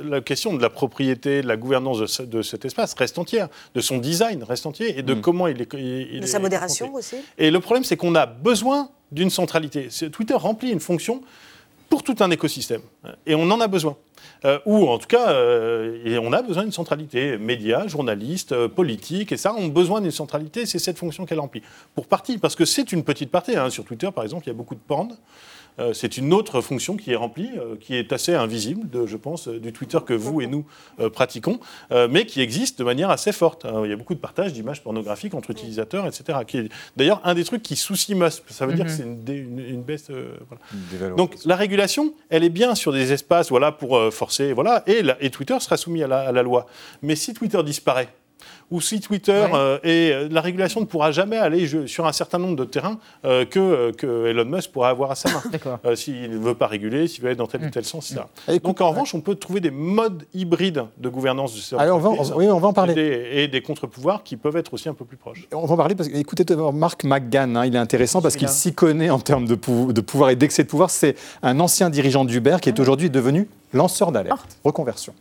la question de la propriété, de la gouvernance de, cet espace reste entière, de son design reste entier et de mm. comment il est. Il, de sa modération aussi. Et le problème, c'est qu'on a besoin d'une centralité. Twitter remplit une fonction pour tout un écosystème. Et on en a besoin. Euh, ou en tout cas, euh, on a besoin d'une centralité. Médias, journalistes, euh, politiques, et ça, ont besoin d'une centralité. C'est cette fonction qu'elle remplit. Pour partie, parce que c'est une petite partie. Hein. Sur Twitter, par exemple, il y a beaucoup de porn. Euh, c'est une autre fonction qui est remplie, euh, qui est assez invisible, de, je pense, euh, du Twitter que vous et nous pratiquons, mais qui existe de manière assez forte. il y a beaucoup de partage d'images pornographiques entre utilisateurs, etc. Qui est d'ailleurs un des trucs qui soucie Musk. Ça veut dire que c'est une, baisse. Donc la régulation, elle est bien sur des espaces, voilà, pour forcer, voilà, et, et Twitter sera soumis à la loi. Mais si Twitter disparaît, ou si Twitter euh, et euh, la régulation ne pourra jamais aller sur un certain nombre de terrains euh, que, que, Elon Musk pourra avoir à sa main. s'il ne veut pas réguler, s'il veut être dans tel ou tel sens, etc. Mm. Donc en revanche, on peut trouver des modes hybrides de gouvernance de ces Allez, on va, oui, on va en parler. Et des, contre-pouvoirs qui peuvent être aussi un peu plus proches. On va en parler parce que, écoutez, Marc McGann, hein, il est intéressant parce qu'il s'y connaît en termes de, de pouvoir et d'excès de pouvoir. C'est un ancien dirigeant d'Uber qui est ah aujourd'hui devenu lanceur d'alerte. Reconversion.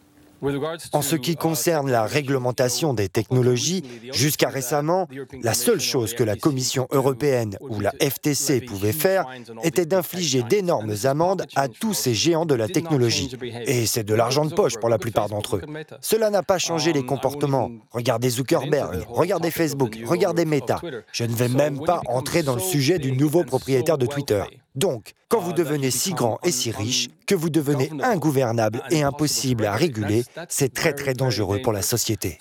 En ce qui concerne la réglementation des technologies, jusqu'à récemment, la seule chose que la Commission européenne ou la FTC pouvait faire était d'infliger d'énormes amendes à tous ces géants de la technologie. Et c'est de l'argent de poche pour la plupart d'entre eux. Cela n'a pas changé les comportements. Regardez Zuckerberg, regardez Facebook, regardez Meta. Je ne vais même pas entrer dans le sujet du nouveau propriétaire de Twitter. Donc, quand vous devenez si grand et si riche que vous devenez ingouvernable et impossible à réguler, c'est très très dangereux pour la société.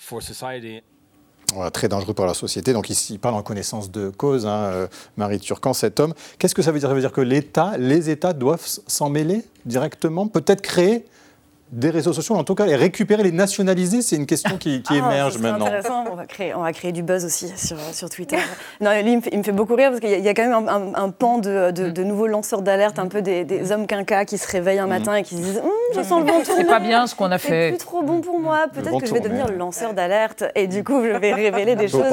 très dangereux pour la société. Donc ici, il parle en connaissance de cause, hein, euh, Marie Turcan, cet homme. Qu'est-ce que ça veut dire? Ça veut dire que l'État, les États doivent s'en mêler directement, peut-être créer des réseaux sociaux, en tout cas les récupérer, les nationaliser C'est une question qui, qui Ah, émerge maintenant. intéressant. On va, créer, on va créer du buzz aussi sur, sur Twitter. non, lui, il me, fait, il me fait beaucoup rire parce qu'il y, a- y a quand même un, un- un pan de, de- de nouveaux lanceurs d'alerte, un peu des, des hommes quinquas qui se réveillent un matin et qui se disent Hum, Je sens le vent tourner. C'est pas bien ce qu'on a C'est fait. plus trop bon pour moi. Peut-être que je vais devenir le lanceur d'alerte et du coup, je vais révéler des choses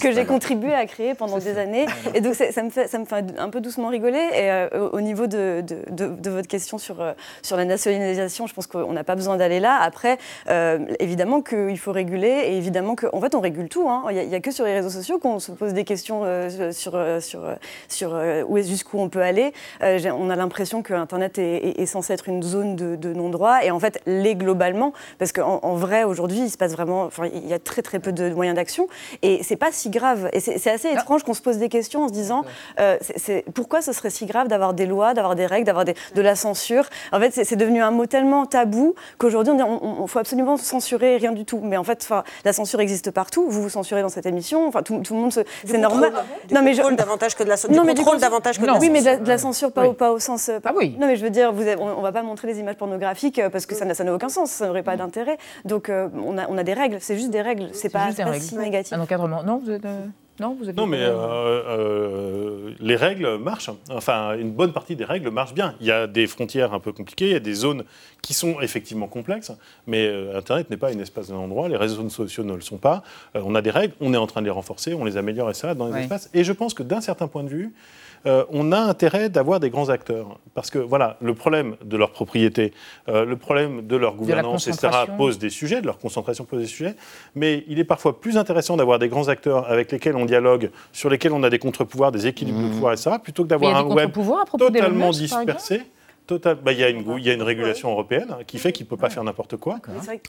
que j'ai contribué à créer pendant des années. Et donc, c'est- ça me, fait, ça me fait un peu doucement rigoler. Et euh, au au niveau de, de- de- de votre question sur, euh, sur la nationalisation, je pense qu'on n'a pas besoin d'aller là. Après, euh, évidemment qu'il faut réguler et évidemment qu'en fait, on régule tout. hein. Il n'y a, que sur les réseaux sociaux qu'on se pose des questions euh, sur, euh, sur, sur où est jusqu'où on peut aller. On a l'impression que Internet est, est- est censé être une zone de, de non-droit et en fait, l'est globalement, parce qu'en en vrai, aujourd'hui, il se passe vraiment, enfin, il y a très très peu de moyens d'action et c'est pas si grave. Et c'est assez étrange qu'on se pose des questions en se disant, euh, pourquoi ce serait si grave d'avoir des lois, d'avoir des règles, d'avoir de la censure? En fait, c'est devenu un mot tellement tabou qu'aujourd'hui, on dit, on, on- faut absolument censurer rien du tout. Mais en fait, la censure existe partout. Vous vous censurez dans cette émission. Enfin, tout, tout le monde, se- c'est normal. Du contrôle davantage que de la censure. Non, mais contrôle davantage que de la Oui, mais de la, censure. de la censure, pas, Oui. au, pas au sens. euh, pas- Non, mais je veux dire, vous avez- on, on va pas montrer des images pornographiques euh, parce que ça n'a aucun sens, ça n'aurait pas d'intérêt. Donc, euh, on, a, on a des règles, c'est juste des règles, c'est pas, pas si négatif. Un encadrement. Non, vous êtes. euh, Non, vous êtes Non, mais euh, euh, les règles marchent. Enfin, une bonne partie des règles marchent bien. Il y a des frontières un peu compliquées, il y a des zones qui sont effectivement complexes, mais euh, Internet n'est pas une espace d'un endroit, les réseaux sociaux ne le sont pas. On a des règles, on est en train de les renforcer, on les améliore et ça dans les espaces. Et je pense que d'un certain point de vue, euh, on a intérêt d'avoir des grands acteurs. Parce que voilà, le problème de leur propriété, euh, le problème de leur gouvernance, etc., pose des sujets, de leur concentration pose des sujets. Mais il est parfois plus intéressant d'avoir des grands acteurs avec lesquels on dialogue, sur lesquels on a des contre-pouvoirs, des équilibres de pouvoir, etc., plutôt que d'avoir un web totalement Musk, par exemple dispersé. Total, bah, il, y a une, il y a une régulation européenne qui fait qu'il ne peut pas faire n'importe quoi.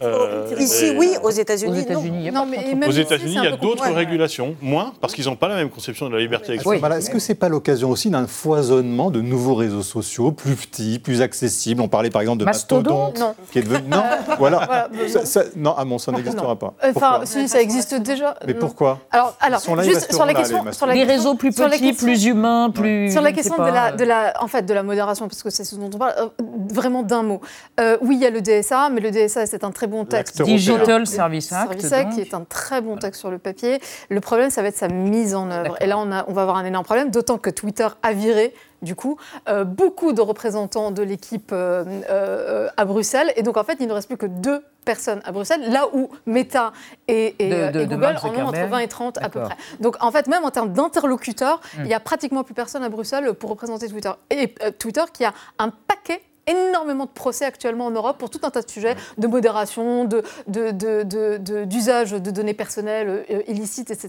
Euh, Ici, oui, aux États-Unis, Aux non. Mais Aux États-Unis, il y a d'autres régulations, moins, parce qu'ils n'ont pas la même conception de la liberté À ce d'expression. Est-ce que c'est pas l'occasion aussi d'un foisonnement de nouveaux réseaux sociaux, plus petits, plus accessibles? On parlait par exemple de Mastodon Mastodon, Non. qui est devenu non, voilà. Voilà, Ça- ça- non, ah bon, ça n'existera pas. Enfin, Pourquoi? si, ça existe déjà. Mais pourquoi? Alors, alors Ils sont là, juste sur la là, question, les sur la Des question- réseaux plus sur la petits, question- plus humains, plus. Sur la question de pas, la, de la, en fait, de la modération, parce que c'est ce dont on parle, euh, vraiment d'un mot. Euh, oui, il y a le DSA, mais le DSA, c'est un très bon texte. Digital Service Act, Service Act, qui est un très bon texte sur le papier. Le problème, ça va être sa mise en œuvre. Et là, on, a, on va avoir un énorme problème, d'autant que Twitter a viré, du coup, euh, beaucoup de représentants de l'équipe euh, euh, à Bruxelles. Et donc, en fait, il ne reste plus que deux personnes à Bruxelles, là où Meta et, et, De- de- et de Google en ont entre Zuckerberg. 20 et 30 à peu près. Donc en fait, même en termes d'interlocuteurs, Hmm. il n'y a pratiquement plus personne à Bruxelles pour représenter Twitter. Et euh, Twitter qui a un paquet énormément de procès actuellement en Europe pour tout un tas de sujets de modération, de, de, de- de- de- d'usage de données personnelles euh, illicites, etc.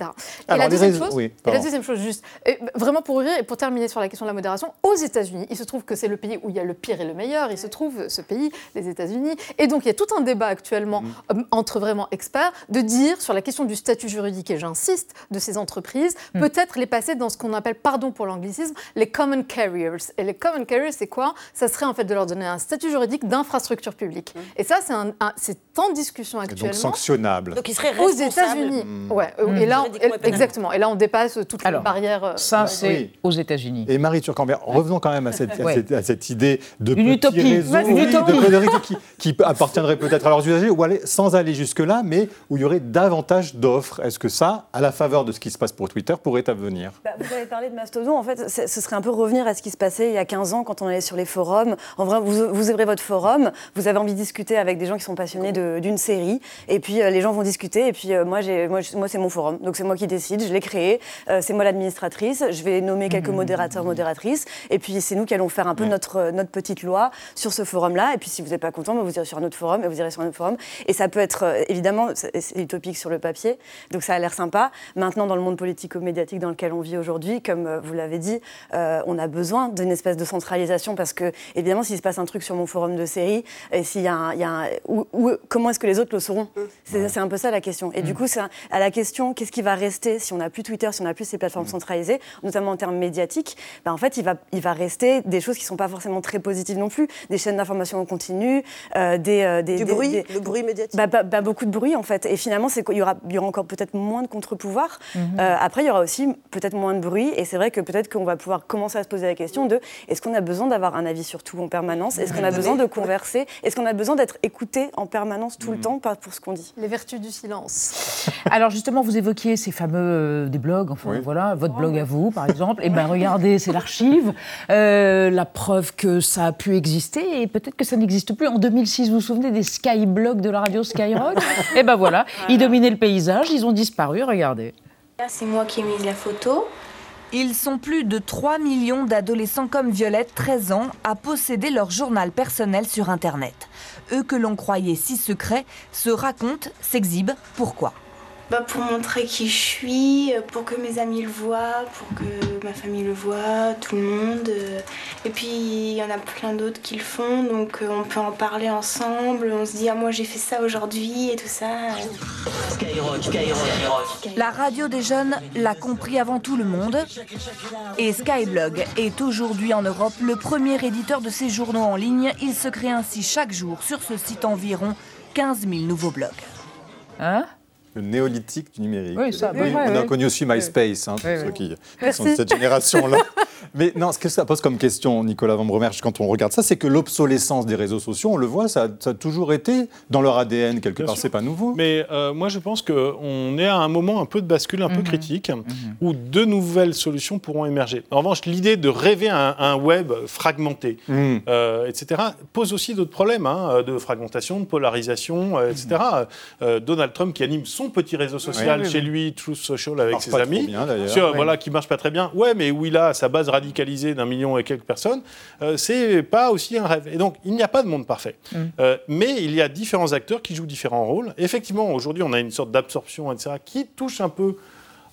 Et Alors, la les deuxième chose, oui, et la deuxième chose juste, et vraiment pour rire et pour terminer sur la question de la modération, aux États-Unis, il se trouve que c'est le pays où il y a le pire et le meilleur. Il se trouve ce pays, les États-Unis, et donc il y a tout un débat actuellement euh, entre vraiment experts de dire sur la question du statut juridique et j'insiste de ces entreprises, peut-être les passer dans ce qu'on appelle, pardon pour l'anglicisme, les common carriers. Et les common carriers, c'est quoi? Ça serait en fait de leur donner un statut juridique d'infrastructure publique. Et ça, c'est un- un- c'est en discussion Et donc actuellement sanctionnable. Donc, il serait aux. États-Unis. Hmm. Ouais, et là, on- et pénalement. exactement. Et là, on dépasse toutes Alors, les barrières. euh, Ça, c'est Oui. aux États-Unis. Et Marie Turcambert, revenons quand même à cette, à Ouais. cette- à cette idée de Une utopie. une utopie. de conneries qui, qui appartiendraient peut-être à leurs usagers, ou aller, sans aller jusque-là, mais où il y aurait davantage d'offres. Est-ce que ça, à la faveur de ce qui se passe pour Twitter, pourrait advenir? Bah, vous avez parlé de Mastodon, en fait, ce serait un peu revenir à ce qui se passait il y a 15 ans quand on allait sur les forums. En vrai, vous, vous ouvrez votre forum, vous avez envie de discuter avec des gens qui sont passionnés d'une série, et puis euh, les gens vont discuter, et puis euh, moi, c'est mon forum, donc c'est moi qui décide, je l'ai créé, euh, c'est moi l'administratrice, je vais nommer quelques modérateurs, modératrices, et puis c'est nous qui allons faire un peu notre, notre petite loi sur ce forum-là, et puis si vous n'êtes pas content, bah, vous irez sur un autre forum, et vous irez sur un autre forum, et ça peut être, évidemment, c'est utopique sur le papier, donc ça a l'air sympa. Maintenant, dans le monde politico-médiatique dans lequel on vit aujourd'hui, comme vous l'avez dit, on a besoin d'une espèce de centralisation parce que, évidemment, s'il se passe un truc sur mon forum de série, et s'il y a un, il y a un- où- où- comment est-ce que les autres le sauront C'est c'est un peu ça la question. Et du coup, c'est un- à la question, qu'est-ce qui va rester si on n'a plus Twitter, si on n'a plus ces plateformes centralisées, notamment en termes médiatiques ben, En fait, il va, il va rester des choses qui ne sont pas forcément très positives non plus, des chaînes d'information en continu, euh, des, euh, des, Du des- bruit, des- le bruit médiatique. bah, bah, bah, beaucoup de bruit en fait. Et finalement, y aura, il y aura encore peut-être moins de contre-pouvoirs. Mhm. Euh, après, il y aura aussi peut-être moins de bruit. Et c'est vrai que peut-être qu'on va pouvoir commencer à se poser la question de est-ce qu'on a besoin d'avoir un avis sur tout en permanence permanence. Est-ce qu'on a besoin de converser? Est-ce qu'on a besoin d'être écouté en permanence tout le temps? Pour ce qu'on dit. Les vertus du silence. Alors justement, vous évoquiez ces fameux euh, des blogs, enfin voilà, votre blog à vous par exemple. Et ben regardez, c'est l'archive, euh, la preuve que ça a pu exister et peut-être que ça n'existe plus. En 2006, vous vous souvenez des skyblogs de la radio Skyrock? Et ben voilà, ils dominaient le paysage, ils ont disparu, regardez. Là, c'est moi qui ai mis la photo. Ils sont plus de 3 millions d'adolescents comme Violette, 13 ans, à posséder leur journal personnel sur Internet. Eux que l'on croyait si secrets se racontent, s'exhibent. Pourquoi? Bah pour montrer qui je suis, pour que mes amis le voient, pour que ma famille le voit, tout le monde. Et puis il y en a plein d'autres qui le font, donc euh, on peut en parler ensemble. On se dit ah moi j'ai fait ça aujourd'hui et tout ça. Skyrock, Skyrock, La radio des jeunes l'a compris avant tout le monde. Et Skyblog est aujourd'hui en Europe le premier éditeur de ces journaux en ligne. Il se crée ainsi chaque jour sur ce site environ 15 000 nouveaux blogs. Hein? Le néolithique du numérique. Oui, ça, on a connu aussi MySpace, hein, pour ceux qui, sont de cette génération-là. Mais non, ce que ça pose comme question, Nicolas Van Bromerch, quand on regarde ça, c'est que l'obsolescence des réseaux sociaux, on le voit, ça, a toujours été dans leur ADN quelque part, c'est pas nouveau. Mais euh, moi, je pense qu'on est à un moment un peu de bascule, un peu mhm. critique, mhm. où de nouvelles solutions pourront émerger. En revanche, l'idée de rêver un, un web fragmenté, mhm. euh, etc., pose aussi d'autres problèmes hein, de fragmentation, de polarisation, euh, etc. Donald Trump qui anime son petit réseau social chez lui, Truth Social, avec ses amis, sur, voilà, qui marche pas très bien. Ouais, mais où il a sa base radicalisée d'un million et quelques personnes, euh, c'est pas aussi un rêve. Et donc, il n'y a pas de monde parfait. Mm. Euh, mais il y a différents acteurs qui jouent différents rôles. Effectivement, aujourd'hui, on a une sorte d'absorption, etc., qui touche un peu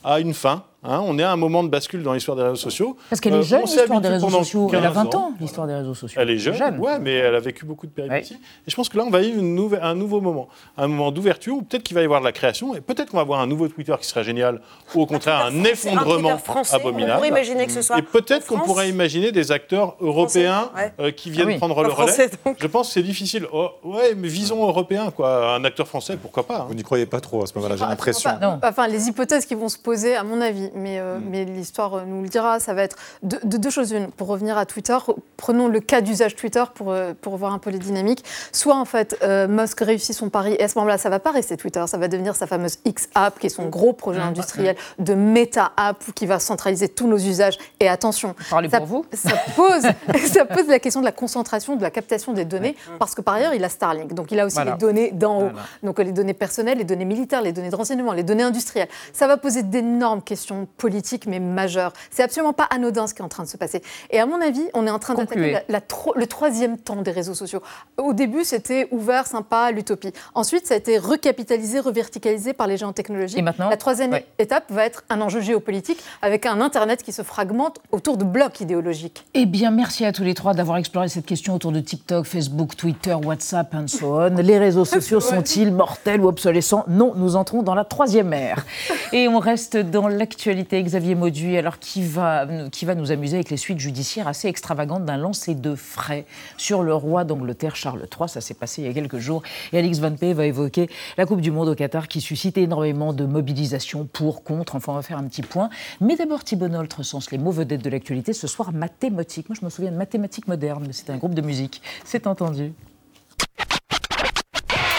à une fin. Hein, on est à un moment de bascule dans l'histoire des réseaux sociaux. Parce qu'elle est euh, jeune, l'histoire des réseaux sociaux. Elle a 20 ans, l'histoire des réseaux sociaux. Elle est jeune, jeune. ouais, mais elle a vécu beaucoup de péripéties. Et je pense que là, on va vivre une un nouveau moment. Un moment d'ouverture où peut-être qu'il va y avoir de la création et peut-être qu'on va avoir un nouveau Twitter qui serait génial ou au contraire un, effondrement abominable. On imaginer que ce soit et peut-être qu'on pourrait imaginer des acteurs européens euh, qui viennent ah prendre le relais. je pense que c'est difficile. Oh, ouais, mais visons européen, quoi. Un acteur français, pourquoi pas hein. Vous n'y croyez pas trop à ce moment-là, j'ai l'impression. Enfin, les hypothèses qui vont se poser, à mon avis, mais, euh, mm. mais l'histoire nous le dira, ça va être de, deux choses une. Pour revenir à Twitter, prenons le cas d'usage Twitter pour, euh, pour voir un peu les dynamiques. Soit en fait, euh, Musk réussit son pari et à ce moment-là, ça va pas rester Twitter, ça va devenir sa fameuse X-App, qui est son gros projet mm. industriel de méta-app qui va centraliser tous nos usages. Et attention, Parlez ça, pour vous. Ça, pose, ça pose la question de la concentration, de la captation des données, parce que par ailleurs, il a Starlink. Donc il a aussi les données d'en haut. Donc les données personnelles, les données militaires, les données de renseignement, les données industrielles. Ça va poser d'énormes questions politiques, mais majeur. C'est absolument pas anodin ce qui est en train de se passer. Et à mon avis, on est en train d'attaquer le troisième temps des réseaux sociaux. Au début, c'était ouvert, sympa, l'utopie. Ensuite, ça a été recapitalisé, reverticalisé par les géants technologiques. Et maintenant La troisième étape va être un enjeu géopolitique avec un Internet qui se fragmente autour de blocs idéologiques. Eh bien, merci à tous les trois d'avoir exploré cette question autour de TikTok, Facebook, Twitter, WhatsApp, and so on. Les réseaux sociaux sont-ils mortels ou obsolescents? Non, nous entrons dans la troisième ère. Et on reste dans l'actualité. Xavier Maudu alors qui va, qui va nous amuser avec les suites judiciaires assez extravagantes d'un lancer de frais sur le roi d'Angleterre Charles III. Ça s'est passé il y a quelques jours. Et Alix Van P va évoquer la Coupe du Monde au Qatar qui suscite énormément de mobilisation pour, contre. Enfin, on va faire un petit point. Mais d'abord, Thibault Nolte recense les mots vedettes de l'actualité. Ce soir, mathématiques. Moi, je me souviens de mathématiques modernes, mais c'était un groupe de musique. C'est entendu.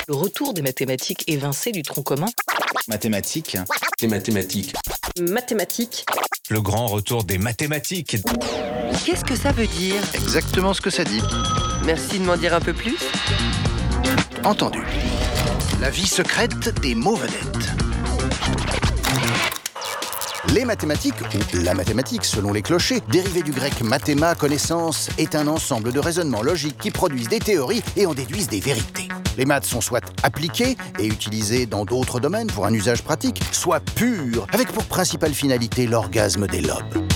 Le retour des mathématiques évincées du tronc commun. Mathématiques. Les mathématiques. Mathématiques. Le grand retour des mathématiques. Qu'est-ce que ça veut dire Exactement ce que ça dit. Merci de m'en dire un peu plus. Entendu. La vie secrète des mots vedettes. Les mathématiques, ou la mathématique selon les clochers, dérivé du grec mathéma, connaissance, est un ensemble de raisonnements logiques qui produisent des théories et en déduisent des vérités. Les maths sont soit appliquées et utilisées dans d'autres domaines pour un usage pratique, soit pures, avec pour principale finalité l'orgasme des lobes.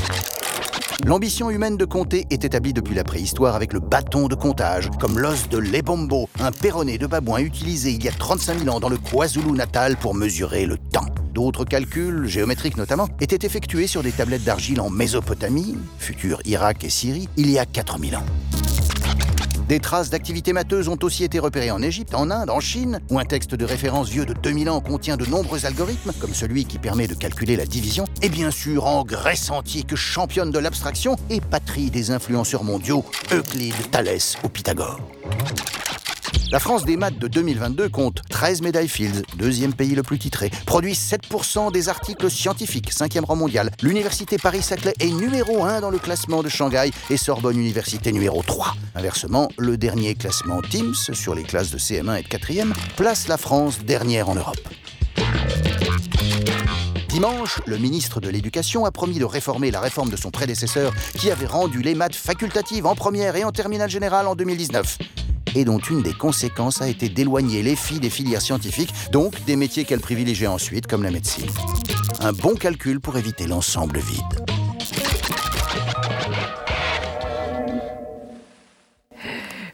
L'ambition humaine de compter est établie depuis la préhistoire avec le bâton de comptage, comme l'os de l'ébombo, un perronné de babouin utilisé il y a 35 000 ans dans le KwaZulu Natal pour mesurer le temps. D'autres calculs, géométriques notamment, étaient effectués sur des tablettes d'argile en Mésopotamie, futur Irak et Syrie, il y a 4000 ans. Des traces d'activités matheuses ont aussi été repérées en Égypte, en Inde, en Chine, où un texte de référence vieux de 2000 ans contient de nombreux algorithmes, comme celui qui permet de calculer la division, et bien sûr en Grèce antique, championne de l'abstraction et patrie des influenceurs mondiaux, Euclide, Thalès ou Pythagore. La France des maths de 2022 compte 13 médailles Fields, deuxième pays le plus titré, produit 7% des articles scientifiques, cinquième rang mondial. L'université Paris-Saclay est numéro 1 dans le classement de Shanghai et Sorbonne Université numéro 3. Inversement, le dernier classement Teams sur les classes de CM1 et de 4e place la France dernière en Europe. Dimanche, le ministre de l'Éducation a promis de réformer la réforme de son prédécesseur qui avait rendu les maths facultatives en première et en terminale générale en 2019 et dont une des conséquences a été d'éloigner les filles des filières scientifiques, donc des métiers qu'elles privilégiaient ensuite, comme la médecine. Un bon calcul pour éviter l'ensemble vide.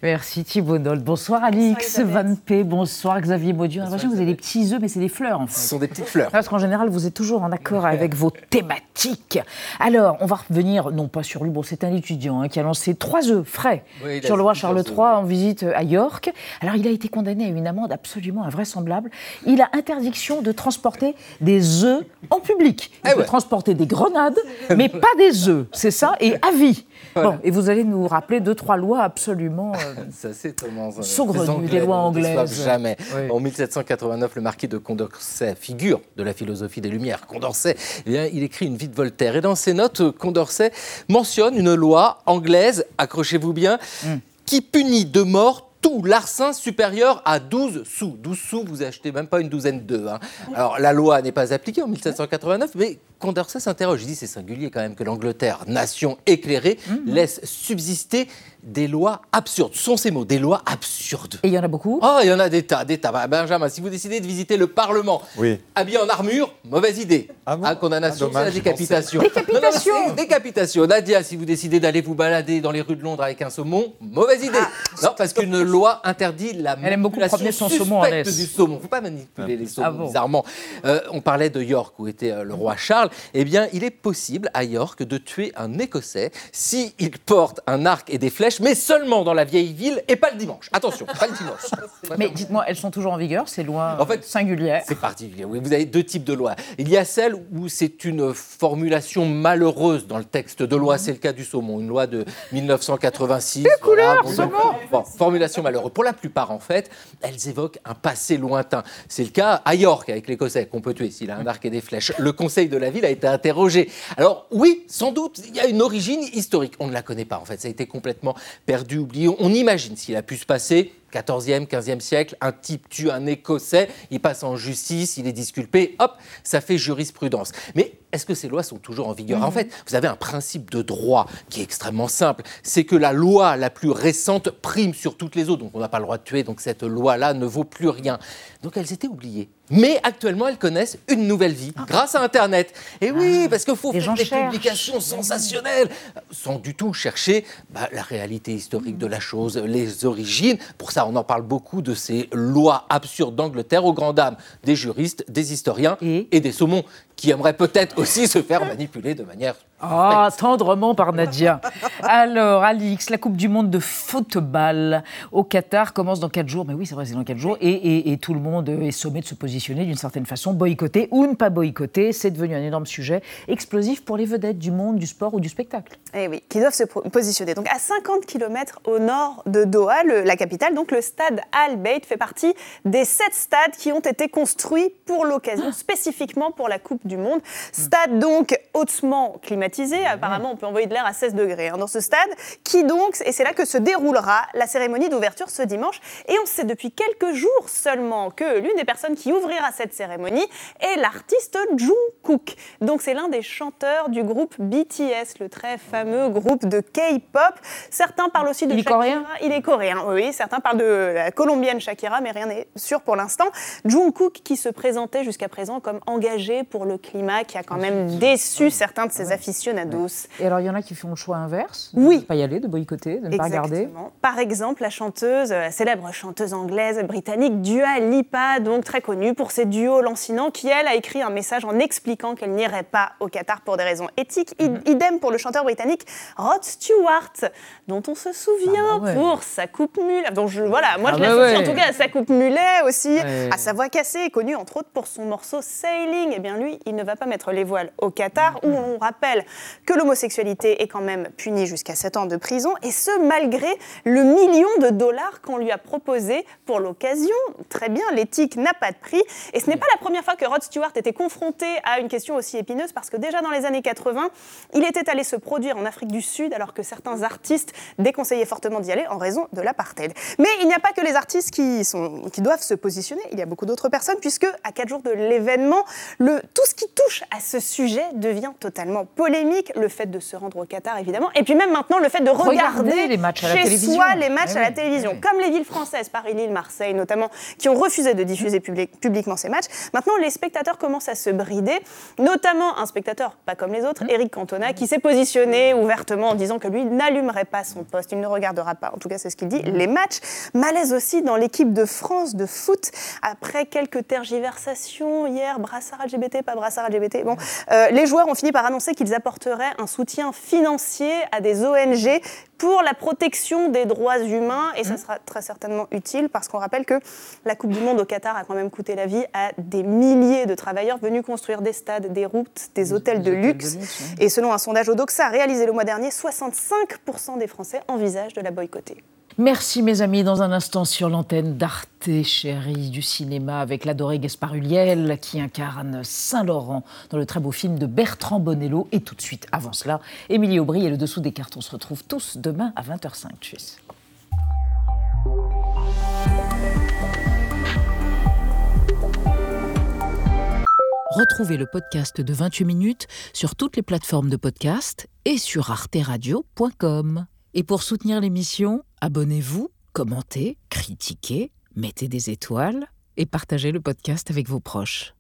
Merci Thibault Nolte. Bonsoir Alix Van P. Bonsoir Xavier Maudieu. J'ai l'impression que vous avez des petits œufs, mais c'est des fleurs en fait. Ce sont des petites fleurs. Parce qu'en général, vous êtes toujours en accord avec vos thématiques. Alors, on va revenir, non pas sur lui, bon, c'est un étudiant hein, qui a lancé trois œufs frais Oui, sur le roi Charles III en visite à York. Alors, il a été condamné à une amende absolument invraisemblable. Il a interdiction de transporter des œufs en public. Il peut transporter des grenades, mais pas des œufs. C'est ça, et à vie. Bon, et vous allez nous rappeler deux, trois lois absolument. euh, C'est assez étonnant. Anglais des lois anglaises. Jamais. Oui. En 1789, le marquis de Condorcet, figure de la philosophie des Lumières, Condorcet, eh bien, il écrit une vie de Voltaire. Et dans ses notes, Condorcet mentionne une loi anglaise, accrochez-vous bien, Hmm. qui punit de mort tout larcin supérieur à 12 sous. 12 sous, vous achetez même pas une douzaine d'œufs. hein. Alors, la loi n'est pas appliquée en 1789, mais Condorcet s'interroge. Il dit c'est singulier quand même que l'Angleterre, nation éclairée, laisse subsister des lois absurdes. Ce sont ces mots, des lois absurdes. Et il y en a beaucoup Oh, il y en a des tas, des tas. Bah, Benjamin, si vous décidez de visiter le Parlement, Oui. habillé en armure, mauvaise idée. Ah, condamnation, Ah, dommage, c'est la décapitation. Décapitation Non, non, c'est Décapitation. Nadia, si vous décidez d'aller vous balader dans les rues de Londres avec un saumon, mauvaise idée. non, parce qu'une loi interdit la Elle aime beaucoup manipulation promener son saumon en du saumon. faut pas manipuler les saumons, Ah bon bizarrement. Euh, on parlait de York, où était euh, le roi Charles. Eh bien, il est possible à York de tuer un Écossais s'il porte un arc et des flèches, mais seulement dans la vieille ville et pas le dimanche. Attention, pas le dimanche. Mais dites-moi, elles sont toujours en vigueur, ces lois En fait, singulières? C'est particulier. Oui, vous avez deux types de lois. Il y a celle où c'est une formulation malheureuse dans le texte de loi. C'est le cas du saumon, une loi de 1986. voilà. Bon, donc, bon, formulation malheureuse. Pour la plupart, en fait, elles évoquent un passé lointain. C'est le cas à York avec l'Écossais qu'on peut tuer s'il a un arc et des flèches. Le conseil de la ville a été interrogé. Alors oui, sans doute, il y a une origine historique. On ne la connaît pas en fait. Ça a été complètement perdu, oublié. On imagine s'il a pu se passer 14e, 15e siècle, un type tue un Écossais, il passe en justice, il est disculpé, hop, ça fait jurisprudence. Mais est-ce que ces lois sont toujours en vigueur? En fait, vous avez un principe de droit qui est extrêmement simple, c'est que la loi la plus récente prime sur toutes les autres, donc on n'a pas le droit de tuer, donc cette loi-là ne vaut plus rien. Donc elles étaient oubliées. Mais actuellement, elles connaissent une nouvelle vie grâce à Internet. Et oui, parce qu'il faut les faire des cherchent. publications sensationnelles, sans du tout chercher bah, la réalité historique de la chose, les origines. Pour ça, on en parle beaucoup de ces lois absurdes d'Angleterre aux grandes dames des juristes, des historiens et, des saumons qui aimeraient peut-être aussi se faire manipuler de manière Ah, tendrement par Nadia. Alors, Alix, la Coupe du Monde de football au Qatar commence dans 4 jours. Mais oui, c'est vrai, c'est dans 4 jours. Et, tout le monde est sommé de se positionner d'une certaine façon, boycotter ou ne pas boycotter. C'est devenu un énorme sujet explosif pour les vedettes du monde du sport ou du spectacle. Eh oui, qui doivent se positionner. Donc à 50 km au nord de Doha, la capitale, donc le stade Al Bayt fait partie des sept stades qui ont été construits pour l'occasion, spécifiquement pour la Coupe du Monde. Stade donc hautement climatisé, apparemment on peut envoyer de l'air à 16 degrés hein, dans ce stade, qui donc, et c'est là que se déroulera la cérémonie d'ouverture ce dimanche. Et on sait depuis quelques jours seulement que l'une des personnes qui ouvrira cette cérémonie est l'artiste Jungkook. Donc c'est l'un des chanteurs du groupe BTS, le très fameux groupe de K-pop. Certains parlent aussi de Il est Shakira. coréen? Il est coréen, oui. Certains parlent de la colombienne Shakira, mais rien n'est sûr pour l'instant. Jungkook qui se présentait jusqu'à présent comme engagé pour le climat, qui a quand même déçu certains de ses aficionados aficionados. Et alors, il y en a qui font le choix inverse Oui. De ne pas y aller, de boycotter, de ne pas regarder. Exactement. Par exemple, la chanteuse, la célèbre chanteuse anglaise britannique Dua Lipa, donc très connue pour ses duos lancinants, qui elle a écrit un message en expliquant qu'elle n'irait pas au Qatar pour des raisons éthiques. Mhm. Idem pour le chanteur britannique Rod Stewart, dont on se souvient ouais. pour sa coupe mulet. Donc je, voilà, moi Ah je bah l'associe ouais. en tout cas à sa coupe mulet aussi, Ouais. à sa voix cassée, connue entre autres pour son morceau Sailing. Eh bien lui, il ne va pas mettre les voiles au Qatar, où on rappelle que l'homosexualité est quand même punie jusqu'à 7 ans de prison, et ce malgré le million de dollars qu'on lui a proposé pour l'occasion. Très bien, l'éthique n'a pas de prix, et ce n'est pas la première fois que Rod Stewart était confronté à une question aussi épineuse, parce que déjà dans les années 80, il était allé se produire en Afrique du Sud, alors que certains artistes déconseillaient fortement d'y aller en raison de l'apartheid. Mais il n'y a pas que les artistes qui, qui doivent se positionner, il y a beaucoup d'autres personnes, puisque à quatre jours de l'événement, tout ce qui touche à ce sujet devient totalement polémique. Le fait de se rendre au Qatar, évidemment, et puis même maintenant le fait de regarder, Regarder les matchs à la chez télévision. soi les matchs à la oui, télévision, oui. comme les villes françaises, Paris, Lille, Marseille notamment, qui ont refusé de diffuser public- publiquement ces matchs. Maintenant, les spectateurs commencent à se brider, notamment un spectateur pas comme les Mmh. autres, Eric Cantona, qui s'est positionné ouvertement en disant que lui n'allumerait pas son poste, il ne regardera pas, en tout cas c'est ce qu'il dit, Mmh. les matchs. Malaise aussi dans l'équipe de France de foot, après quelques tergiversations hier, brassard LGBT, pas brassard LGBT. Bon, euh, les joueurs ont fini par annoncer qu'ils apporteraient un soutien financier à des ONG pour la protection des droits humains et Mmh. ça sera très certainement utile parce qu'on rappelle que la Coupe du Monde au Qatar a quand même coûté la vie à des milliers de travailleurs venus construire des stades, des routes, des hôtels de luxe. Et selon un sondage Odoxa réalisé le mois dernier, 65% des Français envisagent de la boycotter. Merci mes amis, dans un instant sur l'antenne d'Arte chérie du cinéma avec l'adoré Gaspard Huliel qui incarne Saint-Laurent dans le très beau film de Bertrand Bonello. Et tout de suite, avant cela, Émilie Aubry et le dessous des cartes. On se retrouve tous demain à 20h05. Tchuss. Retrouvez le podcast de 28 minutes sur toutes les plateformes de podcast et sur arteradio.com. Et pour soutenir l'émission, abonnez-vous, commentez, critiquez, mettez des étoiles et partagez le podcast avec vos proches.